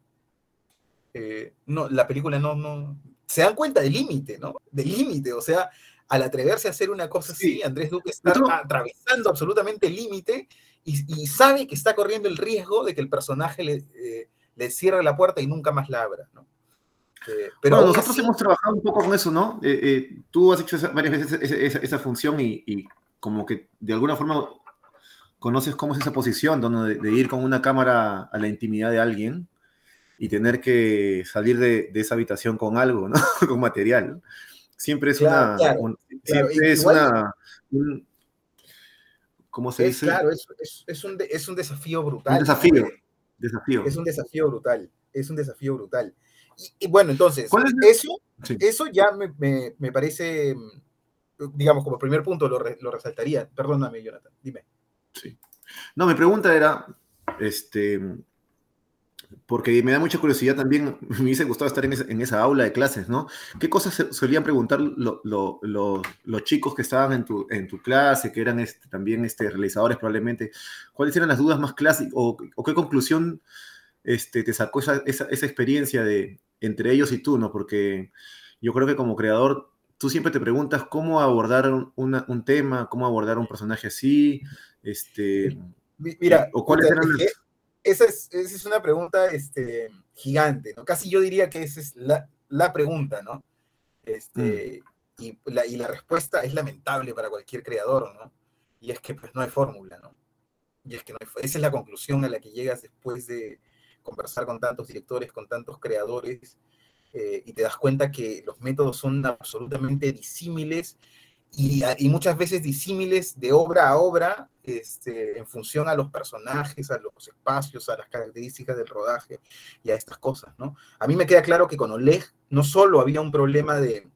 eh, no, la película no, no, se dan cuenta del límite, ¿no? Del límite, o sea, al atreverse a hacer una cosa así, Andrés Duque está atravesando absolutamente el límite y, sabe que está corriendo el riesgo de que el personaje le, eh, le cierre la puerta y nunca más la abra, ¿no? Eh, pero nosotros hemos trabajado un poco con eso, ¿no? Eh, tú has hecho varias veces esa, función y, como que de alguna forma conoces cómo es esa posición, de, ir con una cámara a la intimidad de alguien y tener que salir de, esa habitación con algo, ¿no? con material. Siempre es una... siempre es una... ¿Cómo se dice? Claro, es, un, es, un, desafío brutal. Un desafío, desafío. Es un desafío brutal, es un desafío brutal. Y, bueno, entonces, eso, eso ya me, me, parece, digamos, como primer punto lo, lo resaltaría. Perdóname, Jonathan, dime. Sí. No, mi pregunta era, este, porque me da mucha curiosidad también, me hubiese gustado estar en, esa aula de clases, ¿no? ¿Qué cosas solían preguntar los chicos que estaban en tu, clase, que eran este, también este, realizadores probablemente? ¿Cuáles eran las dudas más clásicas o, qué conclusión este, te sacó esa, experiencia de entre ellos y tú, ¿no? Porque yo creo que como creador, tú siempre te preguntas cómo abordar un tema, cómo abordar un personaje así, este... Mira, o cuáles eran esa es, una pregunta este, gigante, ¿no? Casi yo diría que esa es la, pregunta, ¿no? Este, mm. y, la, y la respuesta es lamentable para cualquier creador, ¿no? Y es que pues no hay fórmula, ¿no? Y es que no hay, esa es la conclusión a la que llegas después de conversar con tantos directores, con tantos creadores, eh, y te das cuenta que los métodos son absolutamente disímiles y, muchas veces disímiles de obra a obra este, en función a los personajes, a los espacios, a las características del rodaje y a estas cosas, ¿no? A mí me queda claro que con Oleg no solo había un problema de,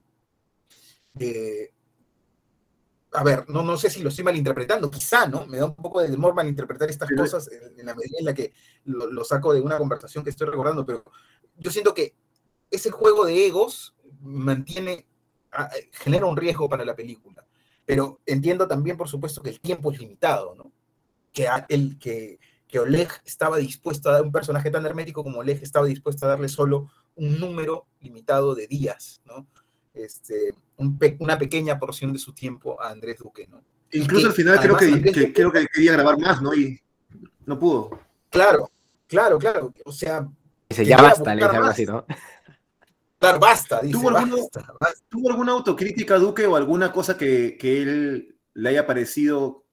a ver, no, no sé si lo estoy malinterpretando, quizá, ¿no? Me da un poco de temor malinterpretar estas cosas en, la medida en la que lo, lo, saco de una conversación que estoy recordando, pero yo siento que ese juego de egos mantiene genera un riesgo para la película. Pero entiendo también, por supuesto, que el tiempo es limitado, ¿no? Que, el, que, que Oleg estaba dispuesto a dar un personaje tan hermético como Oleg estaba dispuesto a darle solo un número limitado de días, ¿no? Este, una pequeña porción de su tiempo a Andrés Duque, ¿no? Incluso al final creo que, creo que quería grabar más, ¿no? Y no pudo. Claro, claro, claro. O sea. ya basta, le algo así, ¿no? Claro, basta, dice, ¿Tuvo, alguna autocrítica, Duque, o alguna cosa que, él le haya parecido?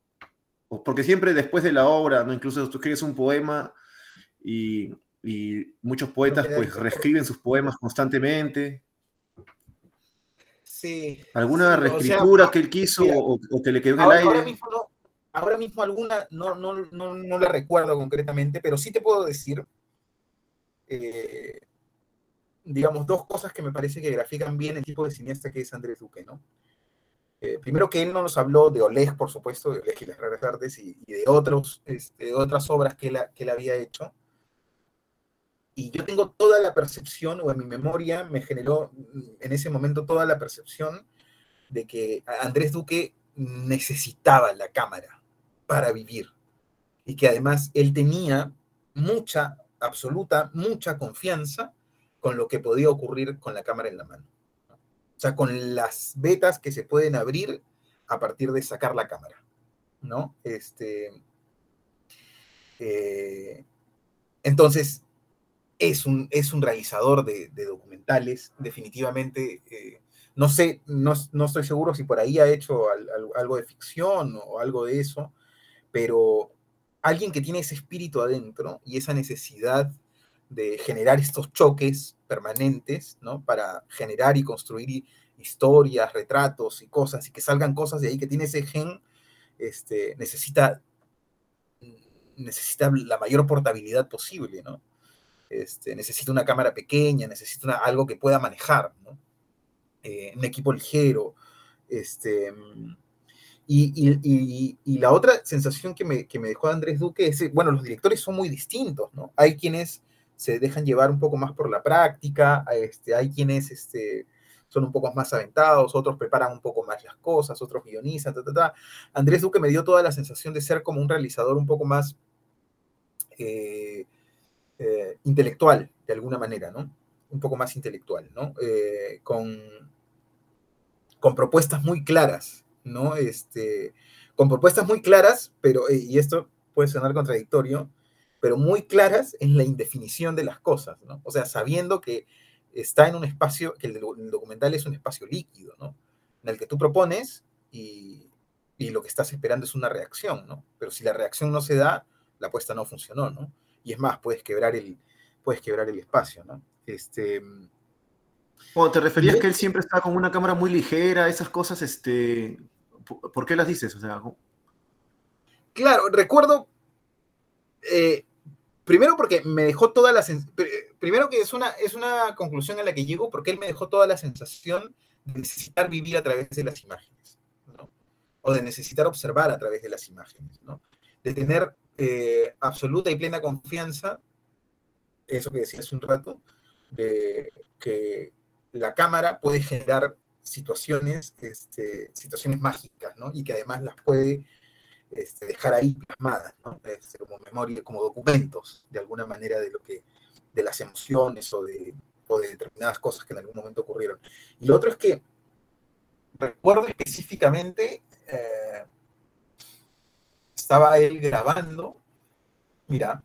Porque siempre después de la obra, ¿no? incluso tú escribes un poema y, muchos poetas pues reescriben sus poemas constantemente. Sí. ¿Alguna Sí, o sea, reescritura que él quiso mira, o, o que le quedó en el aire? ahora mismo no, ahora mismo alguna no, no, no, no la recuerdo concretamente, pero sí te puedo decir, eh, digamos, dos cosas que me parece que grafican bien el tipo de cineasta que es Andrés Duque, ¿no? Eh, primero que él no nos habló de Oleg, por supuesto, de Oleg y las raras artes y, y de, otros, este, de otras obras que él, que él había hecho. Y yo tengo toda la percepción, o en mi memoria me generó mm, en ese momento toda la percepción de que Andrés Duque necesitaba la cámara para vivir. Y que además él tenía mucha, absoluta, mucha confianza con lo que podía ocurrir con la cámara en la mano. O sea, con las vetas que se pueden abrir a partir de sacar la cámara, ¿no? Este, eh, entonces, es un, es un realizador de, documentales, definitivamente. Eh, no sé, no, no, estoy seguro si por ahí ha hecho al, al, algo de ficción o algo de eso, pero alguien que tiene ese espíritu adentro y esa necesidad de generar estos choques permanentes, ¿no? Para generar y construir historias, retratos y cosas, y que salgan cosas de ahí, que tiene ese gen, este, necesita, necesita la mayor portabilidad posible, ¿no? Este, necesita una cámara pequeña, necesita algo que pueda manejar, ¿no? Eh, un equipo ligero, este... Y, y, la otra sensación que me, que me dejó Andrés Duque es, bueno, los directores son muy distintos, ¿no? Hay quienes se dejan llevar un poco más por la práctica, este, hay quienes este, son un poco más aventados, otros preparan un poco más las cosas, otros guionizan, ta, ta, ta. Andrés Duque me dio toda la sensación de ser como un realizador un poco más eh, eh, intelectual, de alguna manera, ¿no? Un poco más intelectual, ¿no? Eh, con, con propuestas muy claras, ¿no? Este, con propuestas muy claras, pero, y esto puede sonar contradictorio, pero muy claras en la indefinición de las cosas, ¿no? O sea, sabiendo que está en un espacio, que el, documental es un espacio líquido, ¿no? En el que tú propones y, y, lo que estás esperando es una reacción, ¿no? Pero si la reacción no se da, la apuesta no funcionó, ¿no? Y es más, puedes quebrar el, puedes quebrar el espacio, ¿no? Este... Oh, ¿Te referías que él siempre está con una cámara muy ligera, esas cosas, este... ¿Por qué las dices? O sea, claro, recuerdo eh, primero porque me dejó toda la primero que es una, es una conclusión a la que llego porque él me dejó toda la sensación de necesitar vivir a través de las imágenes, o de necesitar observar a través de las imágenes, ¿no? de tener eh, absoluta y plena confianza, eso que decía hace un rato, de que la cámara puede generar situaciones, este, situaciones mágicas, ¿no? y que además las puede este, dejar ahí plasmadas, ¿no? este, como memoria, como documentos, de alguna manera, de lo que, de las emociones o de, o de determinadas cosas que en algún momento ocurrieron. Y lo otro es que recuerdo específicamente, eh, estaba él grabando, mira,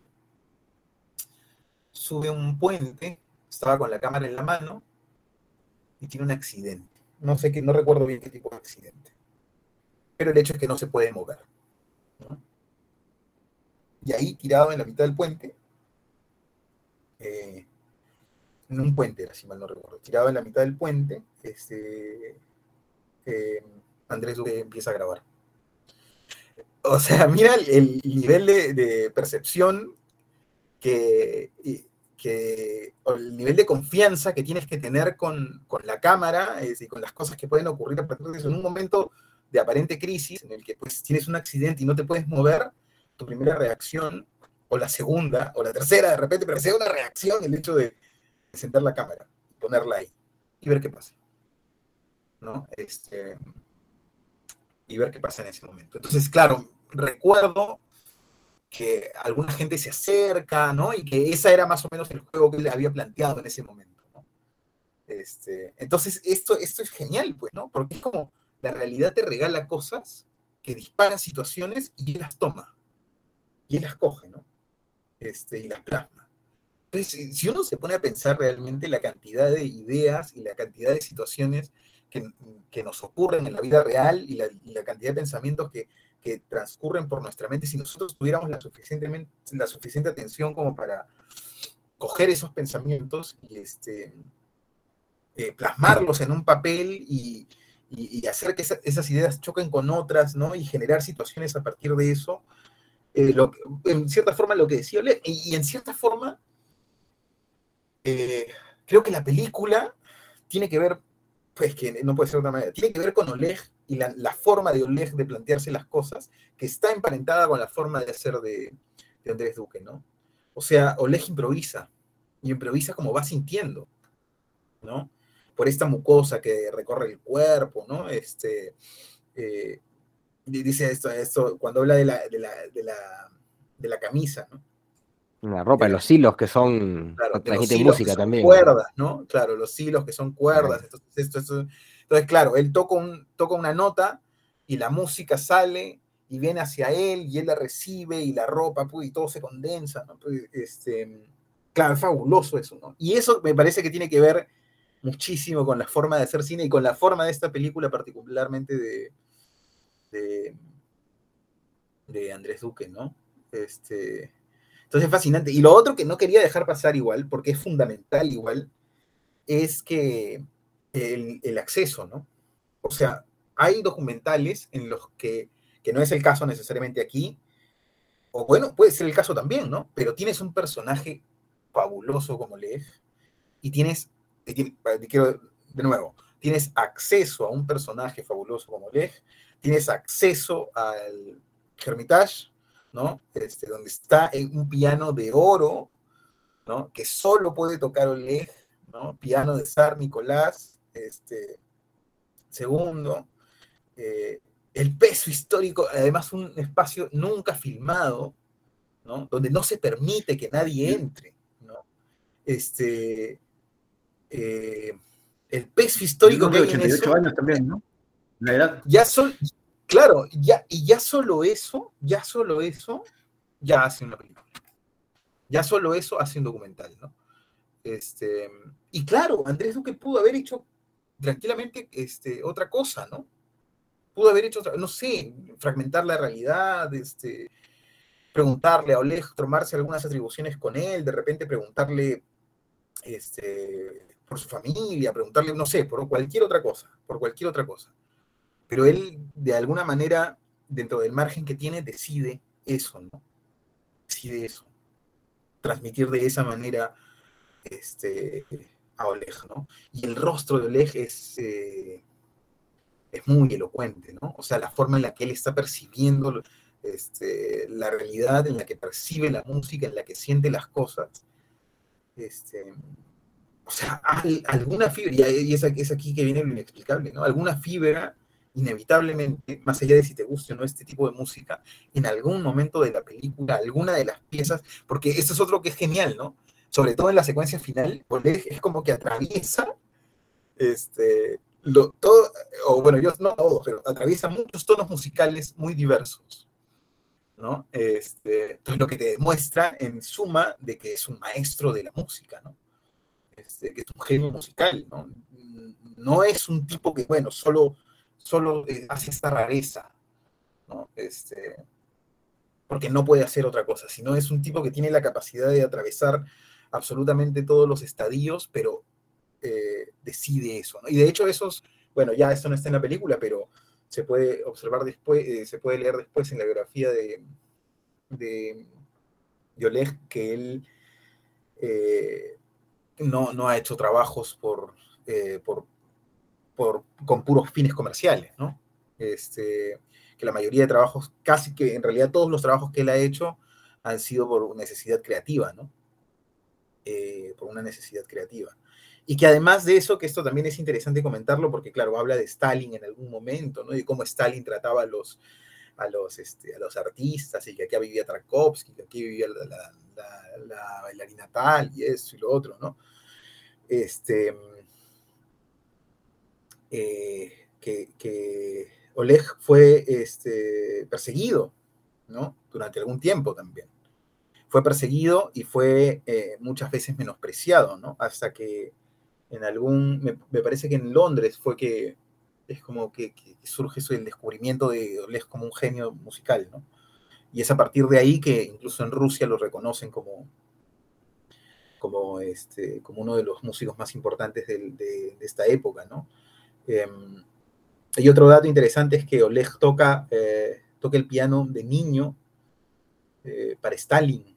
sube un puente, estaba con la cámara en la mano y tiene un accidente. No sé qué, no recuerdo bien qué tipo de accidente. Pero el hecho es que no se puede mover. Y ahí, tirado en la mitad del puente, eh, en un puente era, si mal no recuerdo, tirado en la mitad del puente, este, eh, Andrés empieza a grabar. O sea, mira el, el nivel de, percepción que, que, o el nivel de confianza que tienes que tener con, con la cámara decir, con las cosas que pueden ocurrir a partir de eso. En un momento de aparente crisis en el que pues, tienes un accidente y no te puedes mover, tu primera reacción, o la segunda, o la tercera de repente, pero sea una reacción el hecho de sentar la cámara, ponerla ahí y ver qué pasa. ¿No? Este, y ver qué pasa en ese momento. Entonces, claro, recuerdo que alguna gente se acerca, ¿no? Y que esa era más o menos el juego que le había planteado en ese momento, ¿no? Este, entonces, esto, esto es genial, pues, ¿no? Porque es como la realidad te regala cosas que disparan situaciones y él las toma. Y él las coge, ¿no? Este, y las plasma. Entonces, si uno se pone a pensar realmente la cantidad de ideas y la cantidad de situaciones que, que nos ocurren en la vida real y la, cantidad de pensamientos que, que, transcurren por nuestra mente, si nosotros tuviéramos la, la suficiente atención como para coger esos pensamientos y, este, eh, plasmarlos en un papel y, hacer que esas ideas choquen con otras, ¿no? Y generar situaciones a partir de eso. Eh, en cierta forma lo que decía Oleg, y, en cierta forma eh, creo que la película tiene que ver, pues que no puede ser de otra manera, tiene que ver con Oleg y la, forma de Oleg de plantearse las cosas, que está emparentada con la forma de hacer de, de Andrés Duque, ¿no? O sea, Oleg improvisa, y improvisa como va sintiendo, ¿no? Por esta mucosa que recorre el cuerpo, ¿no? Este, eh, dice esto, esto, cuando habla de la, de la, de la, de la camisa, ¿no? La ropa, los hilos que son, claro, música también. Cuerdas, ¿no? Claro, los hilos que son cuerdas. Entonces, esto, entonces, claro, él toca, un, toca una nota y la música sale y viene hacia él y él la recibe y la ropa, pues, y todo se condensa, ¿no? Pues, este, claro, es fabuloso eso, ¿no? Y eso me parece que tiene que ver muchísimo con la forma de hacer cine y con la forma de esta película particularmente de, de, Andrés Duque, ¿no? Este, entonces es fascinante. Y lo otro que no quería dejar pasar igual, porque es fundamental igual, es que el, el acceso, ¿no? O sea, hay documentales en los que que no es el caso necesariamente aquí, o bueno, puede ser el caso también, ¿no? Pero tienes un personaje fabuloso como Lev y tienes, quiero, de nuevo, tienes acceso a un personaje fabuloso como Lev, tienes acceso al Hermitage, ¿no? Este, donde está en un piano de oro, ¿no? Que solo puede tocar Oleg, ¿no? Piano de Sar Nicolás, este, segundo. Eh, el peso histórico, además un espacio nunca filmado, ¿no? Donde no se permite que nadie entre, ¿no? Este, eh, el peso histórico que hay 88 años también, ¿no? La edad. Ya son, claro, ya, y ya solo eso, ya solo eso, ya hace una película. Ya solo eso hace un documental, ¿no? Este, y claro, Andrés Duque pudo haber hecho tranquilamente este, otra cosa, ¿no? pudo haber hecho, no sé, fragmentar la realidad, este, preguntarle a Oleg, tomarse algunas atribuciones con él, de repente preguntarle este, por su familia, preguntarle, no sé, por cualquier otra cosa, por cualquier otra cosa. Pero él, de alguna manera, dentro del margen que tiene, decide eso, ¿no? Decide eso. Transmitir de esa manera este, a Oleg, ¿no? Y el rostro de Oleg es... Eh, es muy elocuente, ¿no? O sea, la forma en la que él está percibiendo este, la realidad, en la que percibe la música, en la que siente las cosas. Este, o sea, alguna fibra, y es, aquí que viene lo inexplicable, ¿no? Alguna fibra, inevitablemente, más allá de si te guste o no este tipo de música, en algún momento de la película, alguna de las piezas, porque esto es otro que es genial, ¿no? Sobre todo en la secuencia final, es como que atraviesa este, todo, o bueno, yo no todo, pero atraviesa muchos tonos musicales muy diversos. ¿no? Este, entonces, lo que te demuestra en suma de que es un maestro de la música, ¿no? Este, que es un genio musical, ¿no? No es un tipo que, bueno, solo, solo hace esta rareza, ¿no? Este, porque no puede hacer otra cosa, sino es un tipo que tiene la capacidad de atravesar absolutamente todos los estadios, pero eh, decide eso. Y de hecho esos, bueno, ya esto no está en la película, pero se puede observar después, eh, se puede leer después en la biografía de, de, Oleg que él eh, no, no, ha hecho trabajos por, por, por, con puros fines comerciales, ¿no? Este, que la mayoría de trabajos, casi que en realidad todos los trabajos que él ha hecho han sido por necesidad creativa, ¿no? por una necesidad creativa. Y que además de eso, que esto también es interesante comentarlo, porque claro, habla de Stalin en algún momento, ¿no? Y cómo Stalin trataba a los, a los, este, a los artistas, y que aquí vivía Tchaikovsky, que aquí vivía la, la, bailarina tal, y eso y lo otro, ¿no? Este, eh, que, que, Oleg fue este, perseguido, ¿no? Durante algún tiempo también. Fue perseguido y fue eh, muchas veces menospreciado, ¿no? Hasta que en algún, me, parece que en Londres fue que es como que, surge eso, el descubrimiento de Oleg como un genio musical, ¿no? Y es a partir de ahí que incluso en Rusia lo reconocen como, como, este, como uno de los músicos más importantes de, esta época, ¿no? Y otro dato interesante es que Oleg toca, eh, toca el piano de niño eh, para Stalin,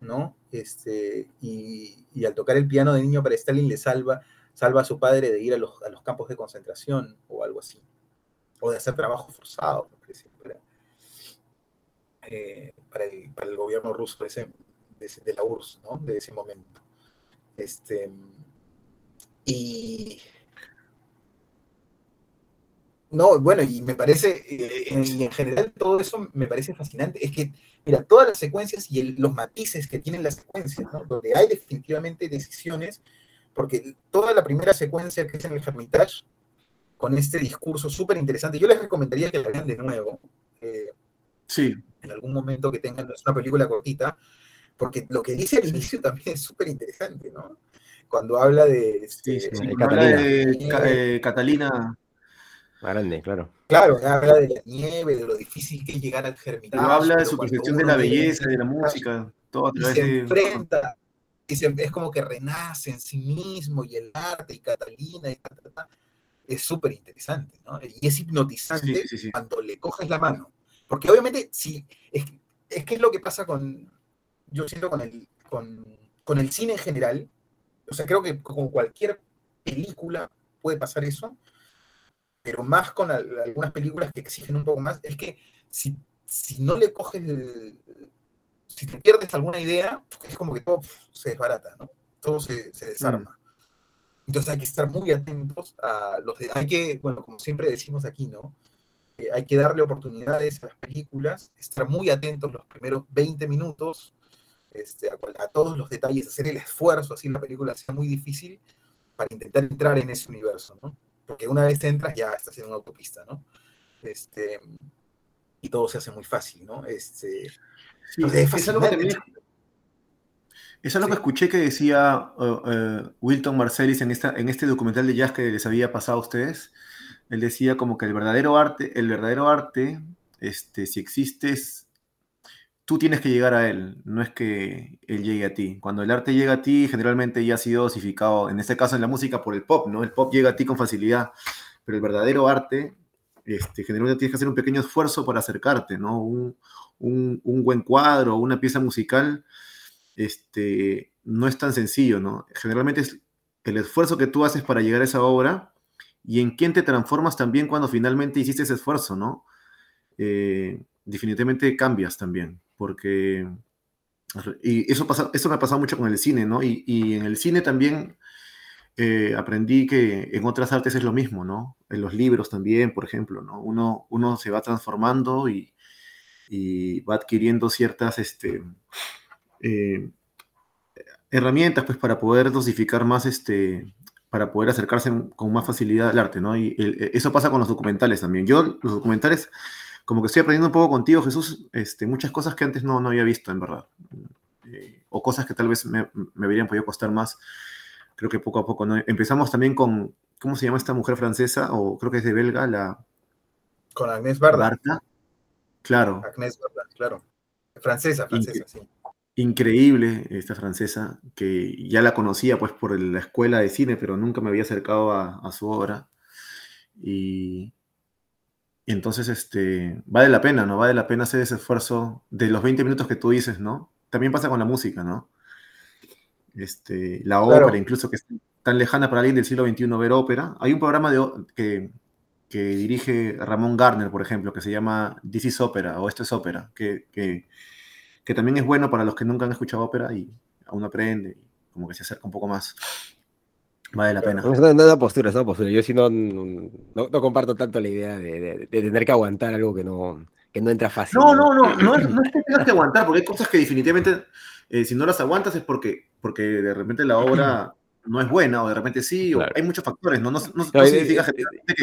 ¿no? Este, y, al tocar el piano de niño para Stalin le salva, salva a su padre de ir a los, campos de concentración o algo así, o de hacer trabajo forzado, eh, para, el, para, el, gobierno ruso de, ese, de, la URSS, ¿no? De ese momento. Este, y no, bueno, y me parece, eh, en, en, general todo eso me parece fascinante. Es que, mira, todas las secuencias y los matices que tienen las secuencias. Donde hay definitivamente decisiones, porque toda la primera secuencia que es en el Hermitage, con este discurso súper interesante, yo les recomendaría que la vean de nuevo. Eh, sí. En algún momento que tengan, una película cortita, porque lo que dice al inicio también es súper interesante, ¿no? Cuando habla de... Este, sí, sí, de Catalina. De, eh, Catalina Grande, claro. Claro, habla de la nieve, de lo difícil que es llegar al germinal. habla de su percepción de la belleza, de la música, todo a través se enfrenta, y se, es como que renace en sí mismo, y el arte, y Catalina, y es súper interesante, ¿no? Y es hipnotizante sí, sí, cuando le coges la mano. Porque obviamente, si, es, es que es lo que pasa con, yo siento con el, con, con el cine en general, o sea, creo que con cualquier película puede pasar eso, pero más con algunas películas que exigen un poco más, es que si, si no le coges, si te pierdes alguna idea, es como que todo se desbarata, ¿no? Todo se, se desarma. Entonces hay que estar muy atentos a los de, hay que, bueno, como siempre decimos aquí, ¿no? Eh, hay que darle oportunidades a las películas, estar muy atentos los primeros 20 minutos, este, a, a, todos los detalles, hacer el esfuerzo, así la película sea muy difícil, para intentar entrar en ese universo, ¿no? porque una vez entras ya estás en una autopista, ¿no? Este, y todo se hace muy fácil, ¿no? Este, sí, es, es, algo que es algo sí. que escuché que decía uh, uh, Wilton Marcellis en, esta, en este documental de jazz que les había pasado a ustedes. Él decía como que el verdadero arte, el verdadero arte, este, si existes, tú tienes que llegar a él, no es que él llegue a ti. Cuando el arte llega a ti, generalmente ya ha sido dosificado, en este caso en la música, por el pop, ¿no? El pop llega a ti con facilidad, pero el verdadero arte, este, generalmente tienes que hacer un pequeño esfuerzo para acercarte, ¿no? Un, un, un buen cuadro, una pieza musical, este, no es tan sencillo, ¿no? Generalmente es el esfuerzo que tú haces para llegar a esa obra y en quién te transformas también cuando finalmente hiciste ese esfuerzo, ¿no? Eh, definitivamente cambias también porque... Y eso, pasa, eso me ha pasado mucho con el cine, ¿no? Y, y en el cine también eh, aprendí que en otras artes es lo mismo, ¿no? En los libros también, por ejemplo, ¿no? Uno, uno se va transformando y, y va adquiriendo ciertas este, eh, herramientas pues, para poder dosificar más, este, para poder acercarse con más facilidad al arte, ¿no? Y el, eso pasa con los documentales también. Yo, los documentales como que estoy aprendiendo un poco contigo, Jesús, este, muchas cosas que antes no, no había visto, en verdad. Eh, o cosas que tal vez me, me habrían podido costar más. Creo que poco a poco, ¿no? Empezamos también con, ¿cómo se llama esta mujer francesa? O creo que es de belga, la... Con Agnès Barda. Claro. Agnès Barda, claro. Francesa, francesa, Incre sí. Increíble esta francesa, que ya la conocía pues por la escuela de cine, pero nunca me había acercado a, a su obra. Y, y entonces, este, vale la pena, ¿no? Vale la pena hacer ese esfuerzo de los 20 minutos que tú dices, ¿no? También pasa con la música, ¿no? Este, la Claro. ópera, incluso que es tan lejana para alguien del siglo XXI ver ópera. Hay un programa de, que, que dirige Ramón Garner, por ejemplo, que se llama This is Ópera o Esto es Ópera, que, que, que también es bueno para los que nunca han escuchado ópera y aún aprende, y como que se acerca un poco más. Vale la pena. No, no, no, no postura, no postura. Yo sí no, no, no comparto tanto la idea de, de- de tener que aguantar algo que no, que no entra fácil. No, no, no, no es, no es que tengas que aguantar, porque hay cosas que definitivamente, eh, si no las aguantas es porque, porque de repente la obra no es buena, o de repente sí, Claro. o hay muchos factores, no, no, no, no No, eh, significa eh, generalmente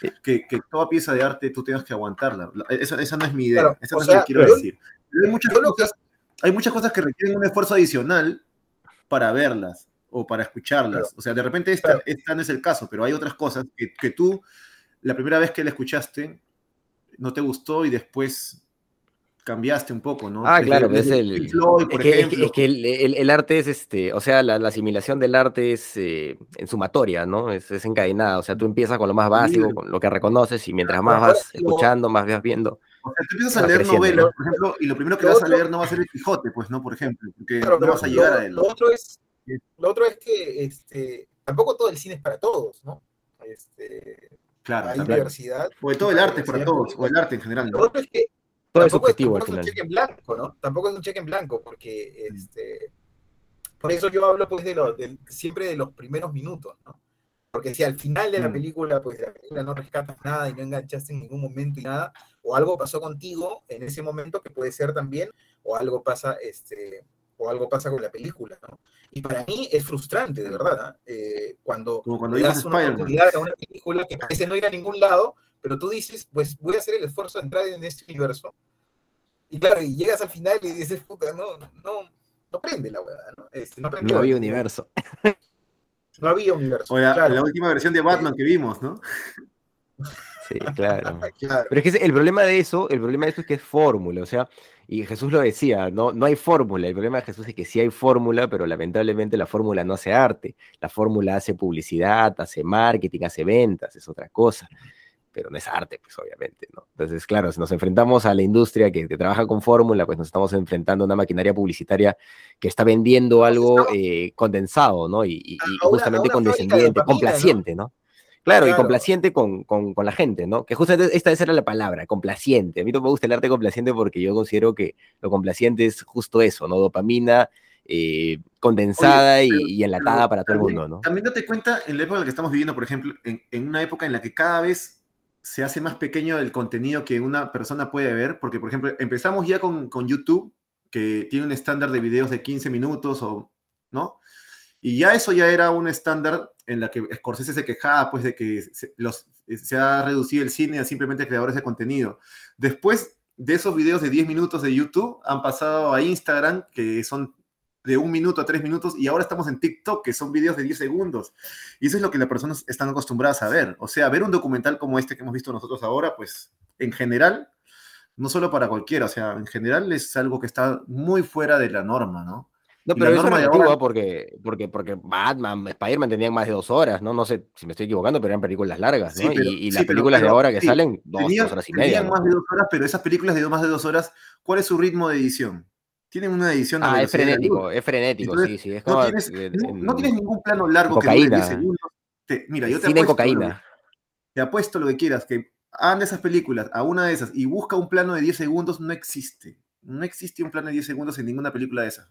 que, que, que toda pieza de arte tú tengas que aguantarla. La- Esa, esa no es mi idea, Claro, esa no es lo que quiero yo- decir. Hay muchas que- cosas, hay muchas cosas que requieren un esfuerzo adicional para verlas o para escucharlas. Claro. O sea, de repente esta, esta no es el caso, pero hay otras cosas que, que tú, la primera vez que la escuchaste, no te gustó y después cambiaste un poco, ¿no? Ah, Desde- claro, desde es el. Pink Floyd, por es que, es que- ejemplo. es que el, el- el arte es este, o sea, la, la asimilación del arte es eh, en sumatoria, ¿no? Es, es encadenada. O sea, tú empiezas con lo más básico, con lo que reconoces, y mientras más vas escuchando, más vas viendo. O sea, tú empiezas a leer novelas, ¿no? por ejemplo, y lo primero que Lo vas a leer no va a ser el Quijote, pues, ¿no? Por ejemplo, porque Claro, no vas a llegar lo, a él. lo otro es, lo otro es que este, tampoco todo el cine es para todos, ¿no? Este, Claro, hay también. diversidad. O todo el arte es para todos, o el arte en general, Lo otro es que Todo es tampoco, subjetivo al tampoco es un cheque en blanco, ¿no? Tampoco es un cheque en blanco, porque este, por eso yo hablo pues de lo, siempre de los primeros minutos, ¿no? Porque si al final de la Mm. película, pues la película no rescatas nada y no enganchaste en ningún momento y nada, o algo pasó contigo en ese momento que puede ser también, o algo pasa, este, o algo pasa con la película, ¿no? Y para mí es frustrante, de verdad, ¿ah? Eh, cuando, cuando das una Spider-Man. oportunidad a una película que parece no ir a ningún lado, pero tú dices, pues voy a hacer el esfuerzo de entrar en este universo. Y claro, y llegas al final y dices, puta, no, no, no prende la hueá, ¿no? Este, no, había universo. No había universo. O la, claro, la última versión de Batman que vimos, ¿no? Sí, claro. claro. Pero es que el problema de eso, el problema de eso es que es fórmula, o sea, y Jesús lo decía, no, no hay fórmula, el problema de Jesús es que sí hay fórmula, pero lamentablemente la fórmula no hace arte, la fórmula hace publicidad, hace marketing, hace ventas, es otra cosa, pero no es arte, pues obviamente, ¿no? Entonces, claro, si nos enfrentamos a la industria que, que trabaja con fórmula, pues nos estamos enfrentando a una maquinaria publicitaria que está vendiendo algo eh, condensado, ¿no? Y, justamente condescendiente, complaciente, ¿no? Claro, y complaciente con, con, con la gente, ¿no? Que justamente esta esa era la palabra, complaciente. A mí no me gusta el arte complaciente porque yo considero que lo complaciente es justo eso, ¿no? Dopamina eh, condensada y- pero- y, enlatada Pero para todo el mundo, ¿no? También date cuenta en la época en la que estamos viviendo, por ejemplo, en, en una época en la que cada vez se hace más pequeño el contenido que una persona puede ver, porque, por ejemplo, empezamos ya con, con YouTube, que tiene un estándar de videos de 15 minutos, o, ¿no? Y ya eso ya era un estándar en la que Scorsese se quejaba, pues, de que se, los, se ha reducido el cine a simplemente creadores de contenido. Después de esos videos de 10 minutos de YouTube, han pasado a Instagram, que son de un minuto a tres minutos, y ahora estamos en TikTok, que son videos de 10 segundos. Y eso es lo que las personas están acostumbradas a ver. O sea, ver un documental como este que hemos visto nosotros ahora, pues, en general, no solo para cualquiera, o sea, en general es algo que está muy fuera de la norma, ¿no? No, pero la eso es norma de relativo, ahora- ¿ah? porque, porque, porque Batman, Spider-Man tenían más de dos horas, ¿no? No sé si me estoy equivocando, pero eran películas largas, Sí, ¿no? pero- y, y sí, las pero- películas de pero- ahora que sí, salen, dos horas y media, tenían ¿no? más de dos horas, pero esas películas de más de dos horas, ¿cuál es su ritmo de edición? Tienen una edición a Ah, es de frenético, es frenético, Entonces, sí, sí. Es No como tienes, eh, no, en- no tienes ningún plano largo que dure cocaína. 10 segundos. Te- mira, yo te cine apuesto, lo- cocaína. te apuesto lo que quieras, que anda esas películas a una de esas y busca un plano de 10 segundos, no existe. No existe un plano de 10 segundos en ninguna película de esas.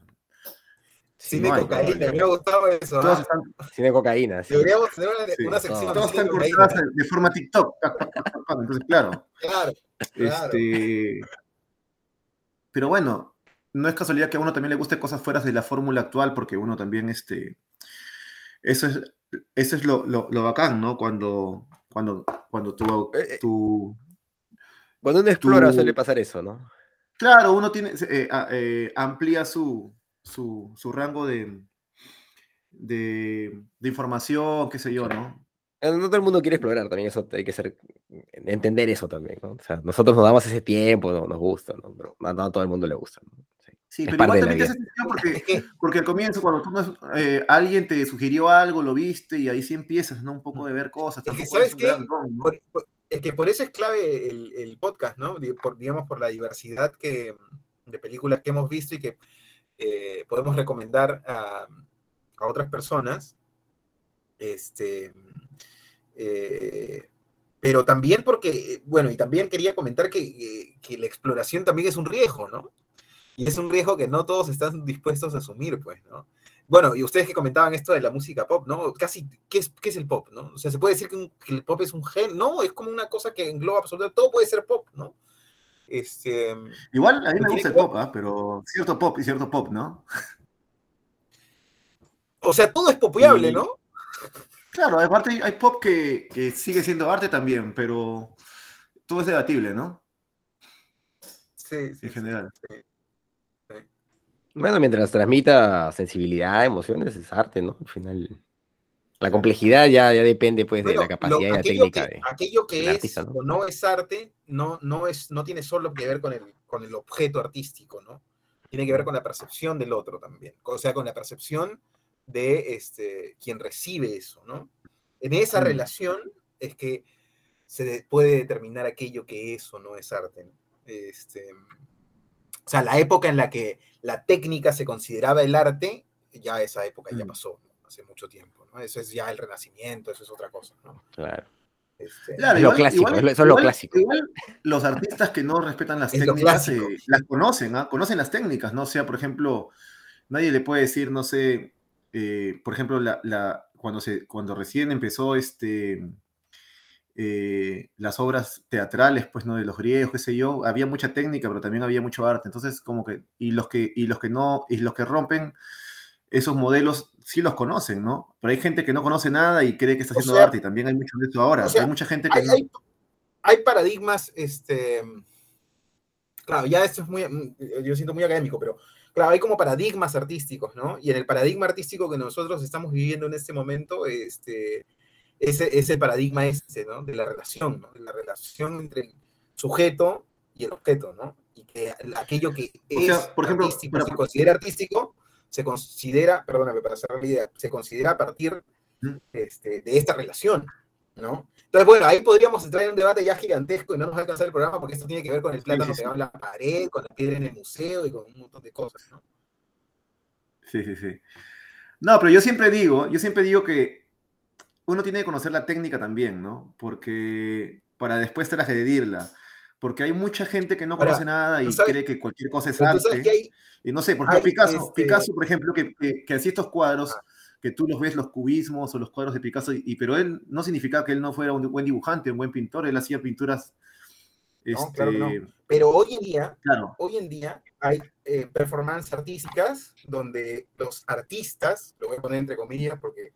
Cine no de cocaína, me hubiera gustado eso. Todas están, Cine de cocaína, sí. Deberíamos tener una, Sí. una sección. todas de están de cortadas de forma TikTok. Entonces, claro. Claro, claro. Este, pero bueno, no es casualidad que a uno también le guste cosas fuera de la fórmula actual, porque uno también, este, eso es, eso es lo, lo, lo bacán, ¿no? Cuando, cuando, cuando tu, Eh, eh. Cuando uno explora tú- suele pasar eso, ¿no? claro, uno tiene, eh, eh, amplía su, su, su rango de, de, de información, qué sé yo, ¿no? No todo el mundo quiere explorar, también eso hay que ser, entender eso también, ¿no? O sea, nosotros nos damos ese tiempo, no- nos gusta, ¿no? Pero no a todo el mundo le gusta, ¿no? Sí. Es pero igual también te hace sentido porque Es que, Porque al comienzo, cuando tú no- eh, alguien te sugirió algo, lo viste y ahí sí empiezas, ¿no? Un poco de ver cosas. que, Tampoco ¿sabes es un qué? gran don, ¿no? por, por- es que por eso es clave el, el podcast, ¿no? Por, digamos, por la diversidad que, de películas que hemos visto y que eh, podemos recomendar a, a otras personas. Este, eh, pero también porque, bueno, y también quería comentar que, eh, que la exploración también es un riesgo, ¿no? Y es un riesgo que no todos están dispuestos a asumir, pues, ¿no? Bueno, y ustedes que comentaban esto de la música pop, ¿no? Casi, ¿qué es, qué es el pop, no? O sea, se puede decir que, un- que el pop es un gen, no, es como una cosa que engloba absolutamente, todo puede ser pop, ¿no? Este, Igual a mí me gusta el ver- pop, ¿ah? pero cierto pop y cierto pop, ¿no? o sea, todo es popeable, Y- ¿no? Claro, aparte hay- pop que, que sigue siendo arte también, pero todo es debatible, ¿no? Sí, sí, En general. Bueno, mientras transmita sensibilidad, emociones, es arte, ¿no? Al final. La complejidad ya, ya depende pues de la capacidad lo- y la técnica que, de... aquello que es artista, ¿no? o no es arte, no, no, es, no tiene solo que ver con el, con el objeto artístico, ¿no? Tiene que ver con la percepción del otro también. O sea, con la percepción de este, quien recibe eso, ¿no? En esa Mm. relación es que se de- puede determinar aquello que es o no es arte, ¿no? Este, o sea, la época en la que la técnica se consideraba el arte, ya esa época ya Mm. pasó, ¿no? hace mucho tiempo, ¿no? Eso es ya el renacimiento, eso es otra cosa, ¿no? Claro. Este, Claro, lo clásico, eso es lo clásico. igual los artistas que no respetan las Es técnicas eh, las conocen, ¿ah? conocen las técnicas, ¿no? O sea, por ejemplo, nadie le puede decir, no sé, eh, por ejemplo, la, la- cuando, se, cuando recién empezó este, eh, las obras teatrales, pues, ¿no? De los griegos, qué sé yo, había mucha técnica, pero también había mucho arte. Entonces, como que, y los que, y los que no, y los que rompen esos modelos sí los conocen, ¿no? Pero hay gente que no conoce nada y cree que está O haciendo sea, arte, y también hay mucho de eso ahora. o sea, hay mucha gente que hay, no- hay- hay paradigmas, este, claro, ya esto es muy, mm, yo siento muy académico, pero claro, hay como paradigmas artísticos, ¿no? Y en el paradigma artístico que nosotros estamos viviendo en este momento, este, ese, ese paradigma este, ¿no? De la relación, ¿no? De la relación entre el sujeto y el objeto, ¿no? Y que aquello que O es sea, por ejemplo, artístico, para- se considera artístico, se considera, perdóname para cerrar la idea, se considera a partir este, de esta relación, ¿no? Entonces, bueno, ahí podríamos entrar en un debate ya gigantesco y no nos va a alcanzar el programa porque esto tiene que ver con el plátano sí, pegado en la pared, con la piedra en el museo y con un montón de cosas, ¿no? Sí, sí, sí. No, pero yo siempre digo, yo siempre digo que uno tiene que conocer la técnica también, ¿no? Porque para después transgredirla. Porque hay mucha gente que no Ahora, conoce nada y sabes- cree que cualquier cosa es arte. hay, Y no sé, por ejemplo, Picasso, este- Picasso, por ejemplo, que, que, estos cuadros, Ah. que tú los ves, los cubismos o los cuadros de Picasso, y, pero él no significaba que él no fuera un buen dibujante, un buen pintor, él hacía pinturas. No, claro que no. este, pero hoy en día, claro. hoy en día hay eh, performances artísticas donde los artistas, lo voy a poner entre comillas porque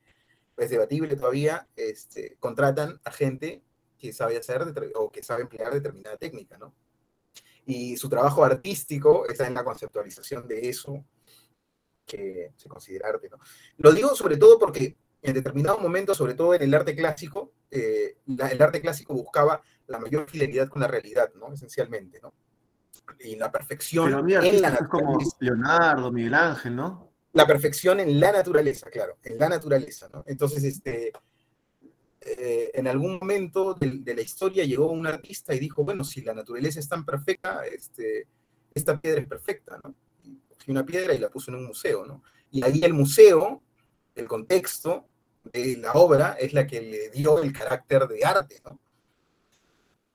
es debatible todavía, este, contratan a gente que sabe hacer o que sabe emplear determinada técnica, ¿no? Y su trabajo artístico está en la conceptualización de eso que se considera arte, ¿no? Lo digo sobre todo porque en determinados momentos, sobre todo en el arte clásico, eh, la- el arte clásico buscaba la mayor fidelidad con la realidad, ¿no? Esencialmente, ¿no? Y la perfección Pero mira, en la artistas como. Leonardo, Miguel Ángel, ¿no? La perfección en la naturaleza, claro, en la naturaleza, ¿no? Entonces, este, eh, en algún momento de, la historia llegó un artista y dijo, bueno, si la naturaleza es tan perfecta, este, esta piedra es perfecta, ¿no? Cogió una piedra y la puso en un museo, ¿no? Y ahí el museo, el contexto de la obra es la que le dio el carácter de arte, ¿no?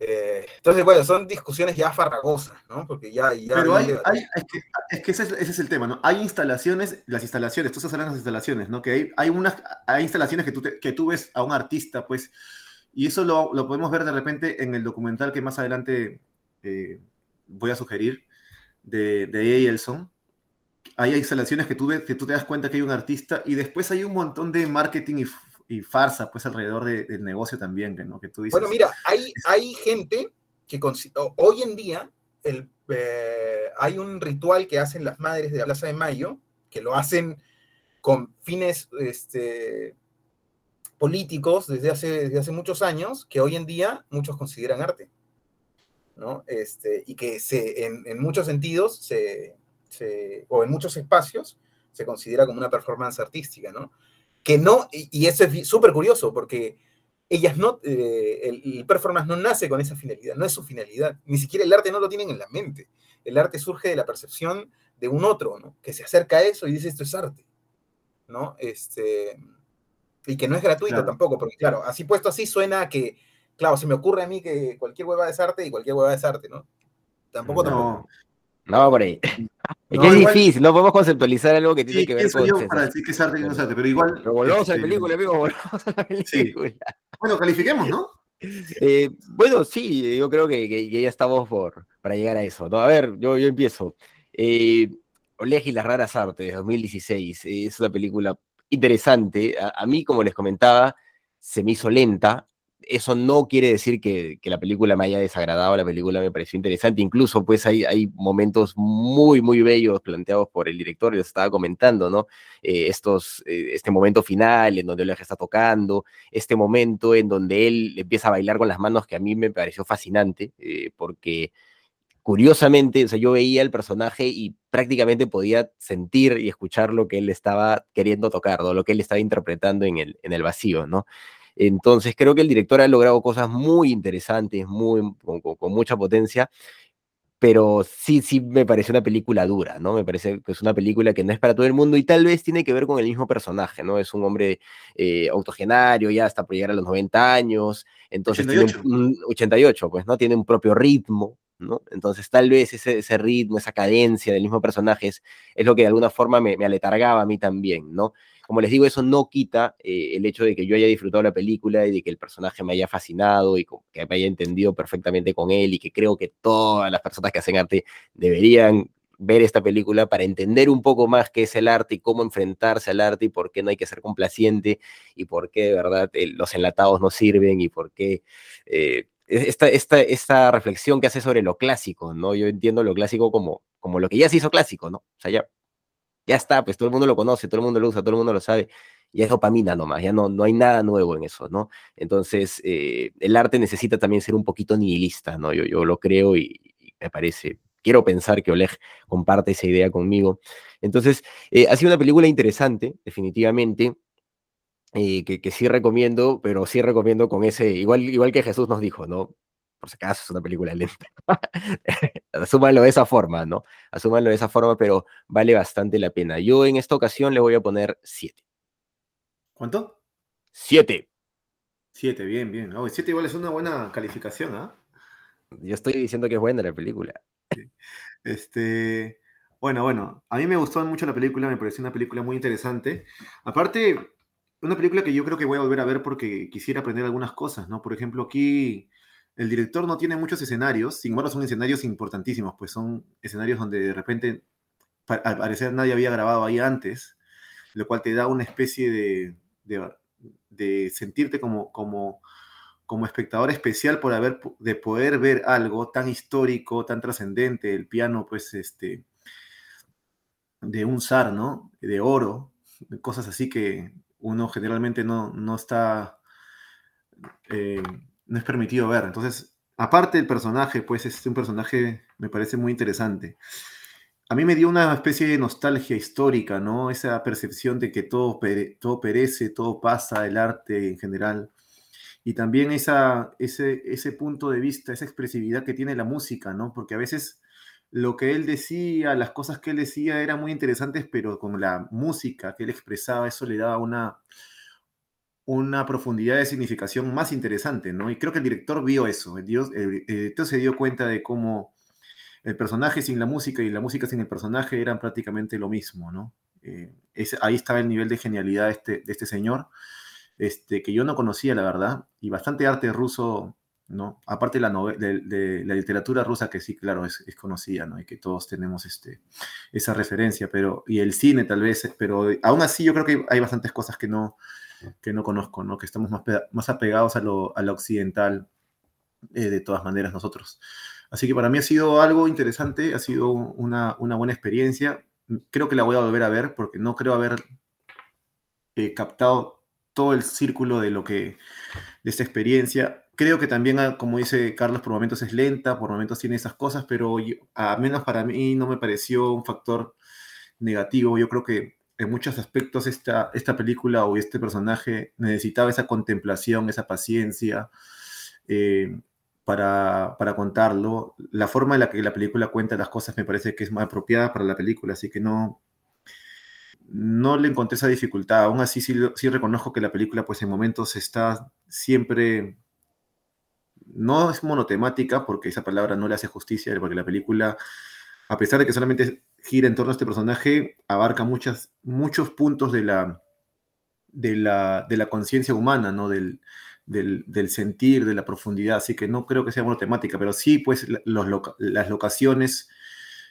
Eh, entonces, bueno, son discusiones ya farragosas, ¿no? Porque ya... ya Pero hay, es que, es que ese, es, ese es el tema, ¿no? Hay instalaciones, las instalaciones, tú estás hablando de las instalaciones, ¿no? Que hay, hay unas, hay instalaciones que tú, te- que tú ves a un artista, pues, y eso lo, lo podemos ver de repente en el documental que más adelante eh, voy a sugerir, de, de Eielson. Hay instalaciones que tú, ves, que tú te das cuenta que hay un artista y después hay un montón de marketing y, y farsa, pues, alrededor de- del negocio también, ¿no? Que tú dices, Bueno, mira, hay, hay gente que hoy en día el, eh, hay un ritual que hacen las madres de la Plaza de Mayo, que lo hacen con fines este, políticos desde hace, desde hace muchos años, que hoy en día muchos consideran arte. ¿no? Este, y que se, en, muchos sentidos, se, se- o en muchos espacios, se considera como una performance artística, ¿no? Que no, y, eso es súper curioso, porque ellas no, eh, el, el performance no nace con esa finalidad, no es su finalidad, ni siquiera el arte no lo tienen en la mente. El arte surge de la percepción de un otro, ¿no? Que se acerca a eso y dice esto es arte, ¿no? Este, y que no es gratuito Claro. tampoco, porque claro, así puesto así suena a que, claro, se me ocurre a mí que cualquier hueva es arte y cualquier hueva es arte, ¿no? Tampoco, tampoco. No. Es No, que es igual- difícil, no podemos conceptualizar algo que tiene sí, que ver pienso con. yo para decir que es arte y que no es arte, pero igual... Pero volvamos a la este, película, amigo, volvamos a la película. Bueno, califiquemos, ¿no? Eh, bueno, sí, yo creo que, que- que ya estamos por, para llegar a eso. ¿no? A ver, yo, yo empiezo. Eh, Oleg y las raras artes, 2016. eh, es una película interesante. A, a mí, como les comentaba, se me hizo lenta. Eso no quiere decir que, la película me haya desagradado, la película me pareció interesante, incluso pues hay, hay momentos muy, muy bellos planteados por el director, les estaba comentando, ¿no? Eh, estos, eh, este momento final en donde Oleg está tocando, este momento en donde él empieza a bailar con las manos que a mí me pareció fascinante, eh, porque curiosamente, o sea, yo veía el personaje y prácticamente podía sentir y escuchar lo que él estaba queriendo tocar, lo que él estaba interpretando en el, en el vacío, ¿no? Entonces creo que el director ha logrado cosas muy interesantes, muy, con, mucha potencia, pero sí, sí me parece una película dura, ¿no? Me parece que es una película que no es para todo el mundo y tal vez tiene que ver con el mismo personaje, ¿no? Es un hombre eh, autogenario, ya hasta por llegar a los 90 años, entonces 88. tiene un, 88, pues, ¿no? Tiene un propio ritmo, ¿no? Entonces tal vez ese, ese ritmo, esa cadencia del mismo personaje es, lo que de alguna forma me, me aletargaba a mí también, ¿no? Como les digo, eso no quita eh, el hecho de que yo haya disfrutado la película y de que el personaje me haya fascinado y que me haya entendido perfectamente con él y que creo que todas las personas que hacen arte deberían ver esta película para entender un poco más qué es el arte y cómo enfrentarse al arte y por qué no hay que ser complaciente y por qué de verdad los enlatados no sirven y por qué eh, esta, esta, esta reflexión que hace sobre lo clásico, ¿no? Yo entiendo lo clásico como, como lo que ya se hizo clásico, ¿no? O sea, ya ya está, pues todo el mundo lo conoce, todo el mundo lo usa, todo el mundo lo sabe, ya es dopamina nomás, ya no, no hay nada nuevo en eso, ¿no? Entonces, eh, el arte necesita también ser un poquito nihilista, ¿no? Yo, yo lo creo y, me parece, quiero pensar que Oleg comparte esa idea conmigo. Entonces, eh, ha sido una película interesante, definitivamente. Eh, que, que, sí recomiendo, pero sí recomiendo con ese, igual, igual que Jesús nos dijo, ¿no? Por si acaso es una película lenta. Asúmanlo de esa forma, ¿no? Asúmanlo de esa forma, pero vale bastante la pena. Yo en esta ocasión le voy a poner 7. ¿Cuánto? 7. 7, bien, bien. 7 igual es una buena calificación, ¿ah? Yo estoy diciendo que es buena la película. Este, bueno, bueno, a mí me gustó mucho la película, me pareció una película muy interesante. Aparte, una película que yo creo que voy a volver a ver porque quisiera aprender algunas cosas, ¿no? Por ejemplo, aquí el director no tiene muchos escenarios, sin embargo son escenarios importantísimos, pues son escenarios donde de repente, al parecer nadie había grabado ahí antes, lo cual te da una especie de, de, sentirte como, como, como espectador especial por haber, de poder ver algo tan histórico, tan trascendente, el piano, pues, este, de un zar, ¿no? De oro, cosas así que uno generalmente no, no está... Eh, no es permitido ver. Entonces, aparte del personaje, pues es un personaje, me parece muy interesante. A mí me dio una especie de nostalgia histórica, ¿no? Esa percepción de que todo, todo perece, todo pasa, el arte en general. Y también esa, ese, ese punto de vista, esa expresividad que tiene la música, ¿no? Porque a veces lo que él decía, las cosas que él decía eran muy interesantes, pero con la música que él expresaba, eso le daba una, una profundidad de significación más interesante, ¿no? Y creo que el director vio eso, el, director se dio cuenta de cómo el personaje sin la música y la música sin el personaje eran prácticamente lo mismo, ¿no? Eh, ahí estaba el nivel de genialidad de este, de este señor, este, que yo no conocía, la verdad, y bastante arte ruso, ¿no? Aparte de la, de, la literatura rusa, que sí, claro, es, es, conocida, ¿no? Y que todos tenemos este, esa referencia, pero, y el cine tal vez, pero aún así yo creo que hay bastantes cosas que no, que no conozco, ¿no? que estamos más, más apegados a lo, a lo occidental eh, de todas maneras nosotros. Así que para mí ha sido algo interesante, ha sido una, una buena experiencia. Creo que la voy a volver a ver porque no creo haber eh, captado todo el círculo de lo que de esta experiencia. Creo que también, ah, como dice Carlos, por momentos es lenta, por momentos tiene esas cosas, pero a menos para mí no me pareció un factor negativo. Yo creo que en muchos aspectos esta, esta película o este personaje necesitaba esa contemplación, esa paciencia eh, para, para, contarlo. La forma en la que la película cuenta las cosas me parece que es más apropiada para la película, así que no, no le encontré esa dificultad. Aún así sí, sí reconozco que la película pues en momentos está siempre... No es monotemática, porque esa palabra no le hace justicia, porque la película a pesar de que solamente gira en torno a este personaje, abarca muchas, muchos puntos de la, de la, de la conciencia humana, ¿no? Del, del, sentir, de la profundidad, así que no creo que sea temática, pero sí, pues las locaciones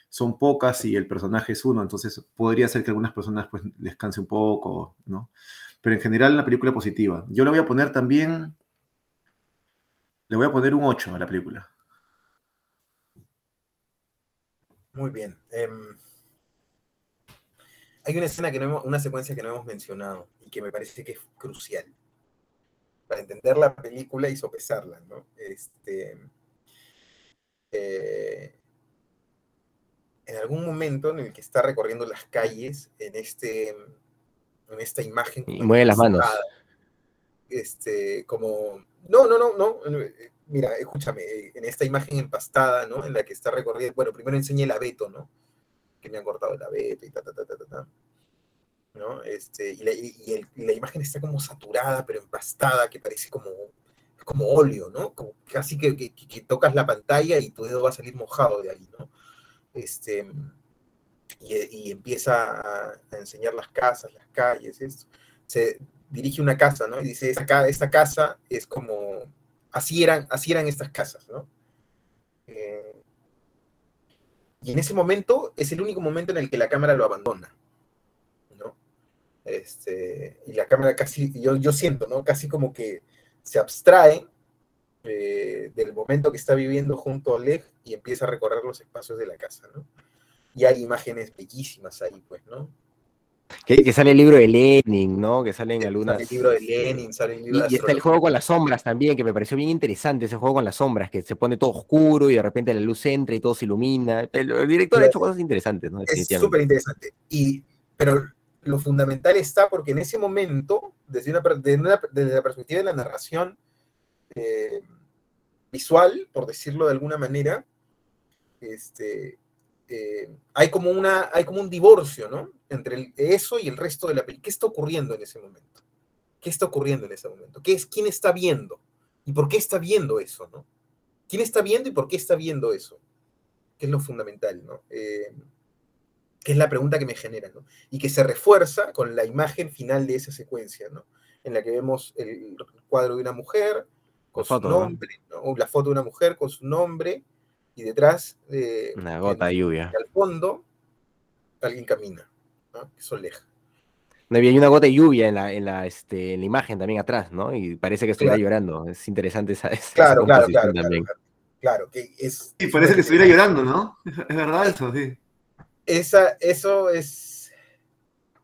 son pocas y el personaje es uno, entonces podría ser que algunas personas pues descanse un poco, ¿no? Pero en general la película positiva. Yo le voy a poner también Le voy a poner un 8 a la película. Muy bien. Em, hay una escena que no hemos, una secuencia que no hemos mencionado y que me parece que es crucial para entender la película y sopesarla, ¿no? Este, eh, en algún momento en el que está recorriendo las calles en este en esta imagen y mueve las manos este como no no no no mira escúchame en esta imagen empastada no en la que está recorriendo bueno primero enseñé el abeto no que me han cortado el abeto y ta ta ta ta ta, ¿no? Este, y, la, y, la, imagen está como saturada, pero empastada, que parece como, como óleo, ¿no? Como casi que, que, que, tocas la pantalla y tu dedo va a salir mojado de ahí, ¿no? Este, y, y empieza a, a, enseñar las casas, las calles, esto. Se dirige una casa, ¿no? Y dice, esta, esta casa es como, así eran, así eran estas casas, ¿no? Eh, y en ese momento es el único momento en el que la cámara lo abandona. Este, y la cámara casi, yo, yo siento, ¿no? Casi como que se abstrae eh, del momento que está viviendo junto a Oleg y empieza a recorrer los espacios de la casa, ¿no? Y hay imágenes bellísimas ahí, pues, ¿no? Que, que, sale el libro de Lenin, ¿no? Que salen algunas. Sale el libro de Lenin, sale el libro Y, y está el juego con las sombras también, que me pareció bien interesante ese juego con las sombras, que se pone todo oscuro y de repente la luz entra y todo se ilumina. El, el director ha hecho cosas interesantes, ¿no? Es súper interesante. Y, pero lo fundamental está porque en ese momento, desde, una, desde, una, desde la perspectiva de la narración eh, visual, por decirlo de alguna manera, este, eh, hay, como una, hay como un divorcio, ¿no? Entre el, eso y el resto de la película. ¿Qué está ocurriendo en ese momento? ¿Qué está ocurriendo en ese momento? ¿Qué es, ¿Quién está viendo? ¿Y por qué está viendo eso, no? ¿Quién está viendo y por qué está viendo eso? Que es lo fundamental, ¿no? Eh, que es la pregunta que me genera, ¿no? Y que se refuerza con la imagen final de esa secuencia, ¿no? En la que vemos el cuadro de una mujer con su nombre, ¿no? la foto de una mujer con su nombre, y detrás, eh, una gota de lluvia. al fondo, alguien camina, ¿no? Que soleja. No, hay una gota de lluvia en la, en la, este, en la imagen también atrás, ¿no? Y parece que estuviera claro. llorando. Es interesante esa, esa claro, claro, claro, también. Claro, claro, que es... Sí, parece que estuviera llorando, ¿no? Es verdad eso, sí esa, eso es,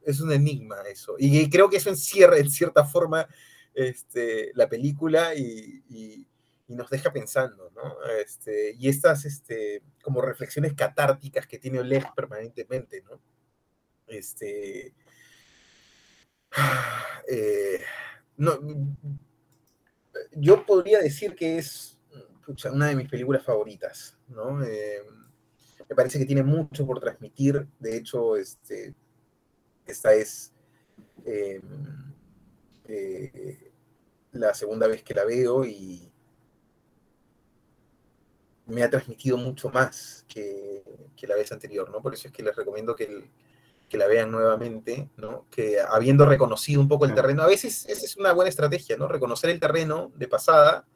es un enigma, eso. Y creo que eso encierra en cierta forma este, la película y, y, y, nos deja pensando, ¿no? Este, y estas este, como reflexiones catárticas que tiene Oleg permanentemente, ¿no? Este, eh, no, yo podría decir que es una de mis películas favoritas, ¿no? Eh, me parece que tiene mucho por transmitir. De hecho, este, esta es eh, la segunda vez que la veo y me ha transmitido mucho más que, que, la vez anterior, ¿no? Por eso es que les recomiendo que, el, que la vean nuevamente, ¿no? Que habiendo reconocido un poco el terreno, a veces esa es una buena estrategia, ¿no? Reconocer el terreno de pasada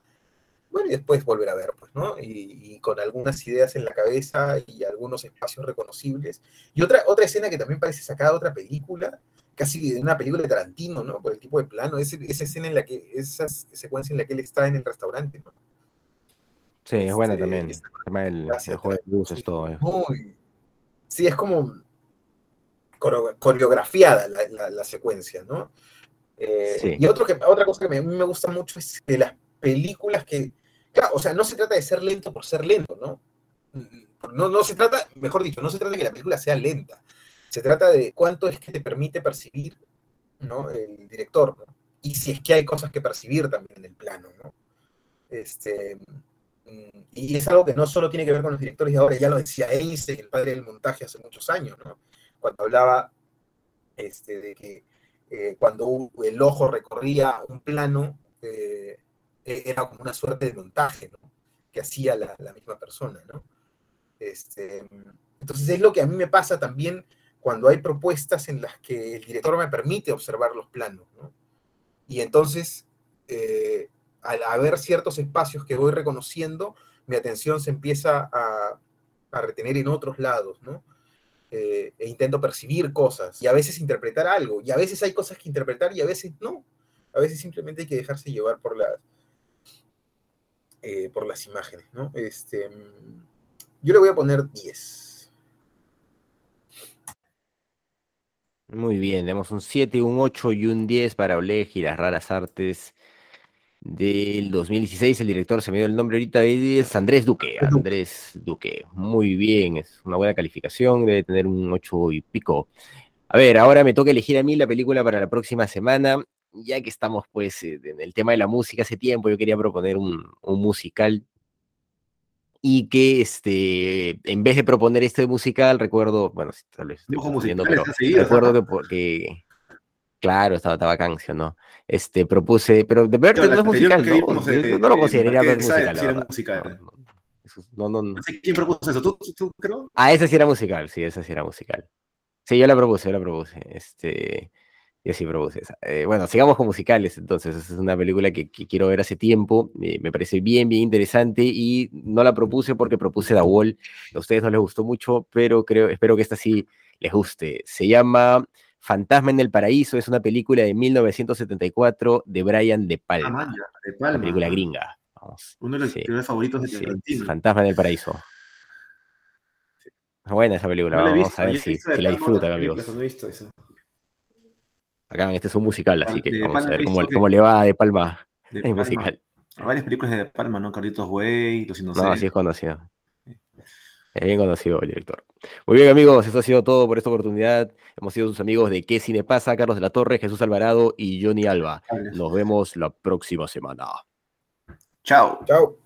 bueno, y después volver a ver, pues, ¿no? Y, y, con algunas ideas en la cabeza y algunos espacios reconocibles. Y otra, otra escena que también parece sacada de otra película, casi de una película de Tarantino, ¿no? Por el tipo de plano, esa, esa escena en la que, esa secuencia en la que él está en el restaurante, ¿no? Sí, es buena este, también. El, el juego de luces, todo. Eh. Muy, sí, es como coreografiada la, la, la secuencia, ¿no? Eh, sí. Y otro que, otra cosa que me, a mí me gusta mucho es de las películas que, Claro, o sea, no se trata de ser lento por ser lento, ¿no? No, no se trata, mejor dicho, no se trata de que la película sea lenta. Se trata de cuánto es que te permite percibir, ¿no? El director, ¿no? Y si es que hay cosas que percibir también en el plano, ¿no? Este, y es algo que no solo tiene que ver con los directores de ahora, ya lo decía Einstein, el padre del montaje, hace muchos años. Cuando hablaba este, de que eh, cuando el ojo recorría un plano, eh, era como una suerte de montaje. Que hacía la, misma persona. Este, entonces es lo que a mí me pasa también cuando hay propuestas en las que el director me permite observar los planos, ¿no? Y entonces, eh, al haber ciertos espacios que voy reconociendo, mi atención se empieza a, a retener en otros lados, ¿no? Eh, e intento percibir cosas y a veces interpretar algo, y a veces hay cosas que interpretar y a veces no. A veces simplemente hay que dejarse llevar por las, eh, por las imágenes, ¿no? Este, yo le voy a poner 10. Muy bien, tenemos un 7, un 8 y un 10 para Oleg y las raras artes del 2016. El director se me dio el nombre ahorita, es Andrés Duque. Andrés Duque. Muy bien, es una buena calificación, debe tener un 8 y pico. A ver, ahora me toca elegir a mí la película para la próxima semana. Ya que estamos pues en el tema de la música hace tiempo, yo quería proponer un, musical y que este, en vez de proponer este musical, recuerdo, bueno, tal vez estoy pero recuerdo que, porque, claro, estaba, estaba canción, ¿no? este, propuse, pero de verdad no es musical, ¿no? no lo consideraría musical. No, no, no. ¿Quién propuso eso? ¿Tú, ¿Tú, creo? Ah, esa sí era musical, sí, esa sí era musical. Sí, yo la propuse, yo la propuse. Este, yo sí propuse esa. Eh, bueno, sigamos con musicales, entonces. Es una película que, quiero ver hace tiempo. Eh, me parece bien, bien interesante y no la propuse porque propuse The Wall. A ustedes no les gustó mucho, pero creo, espero que esta sí les guste. Se llama Fantasma en el Paraíso es una película de 1974 de Brian De Palma. Ah, de Palma. Una película gringa. Uno de los sí, favoritos de sí, Fantasma en el Paraíso. Buena esa película, vamos a ver si, la disfrutan, amigos. No he visto eso. Acá, este es un musical, así que vamos a ver cómo, le va a De Palma. es musical. Hay varias películas de De Palma, ¿no? Carlitos Way, Los Inocentes. No, así es conocido. Es bien conocido el director. Muy bien, amigos, eso ha sido todo por esta oportunidad. Hemos sido sus amigos de ¿Qué Cine Pasa? Carlos de la Torre, Jesús Alvarado y Johnny Alba. Nos vemos la próxima semana. Chao. Chao.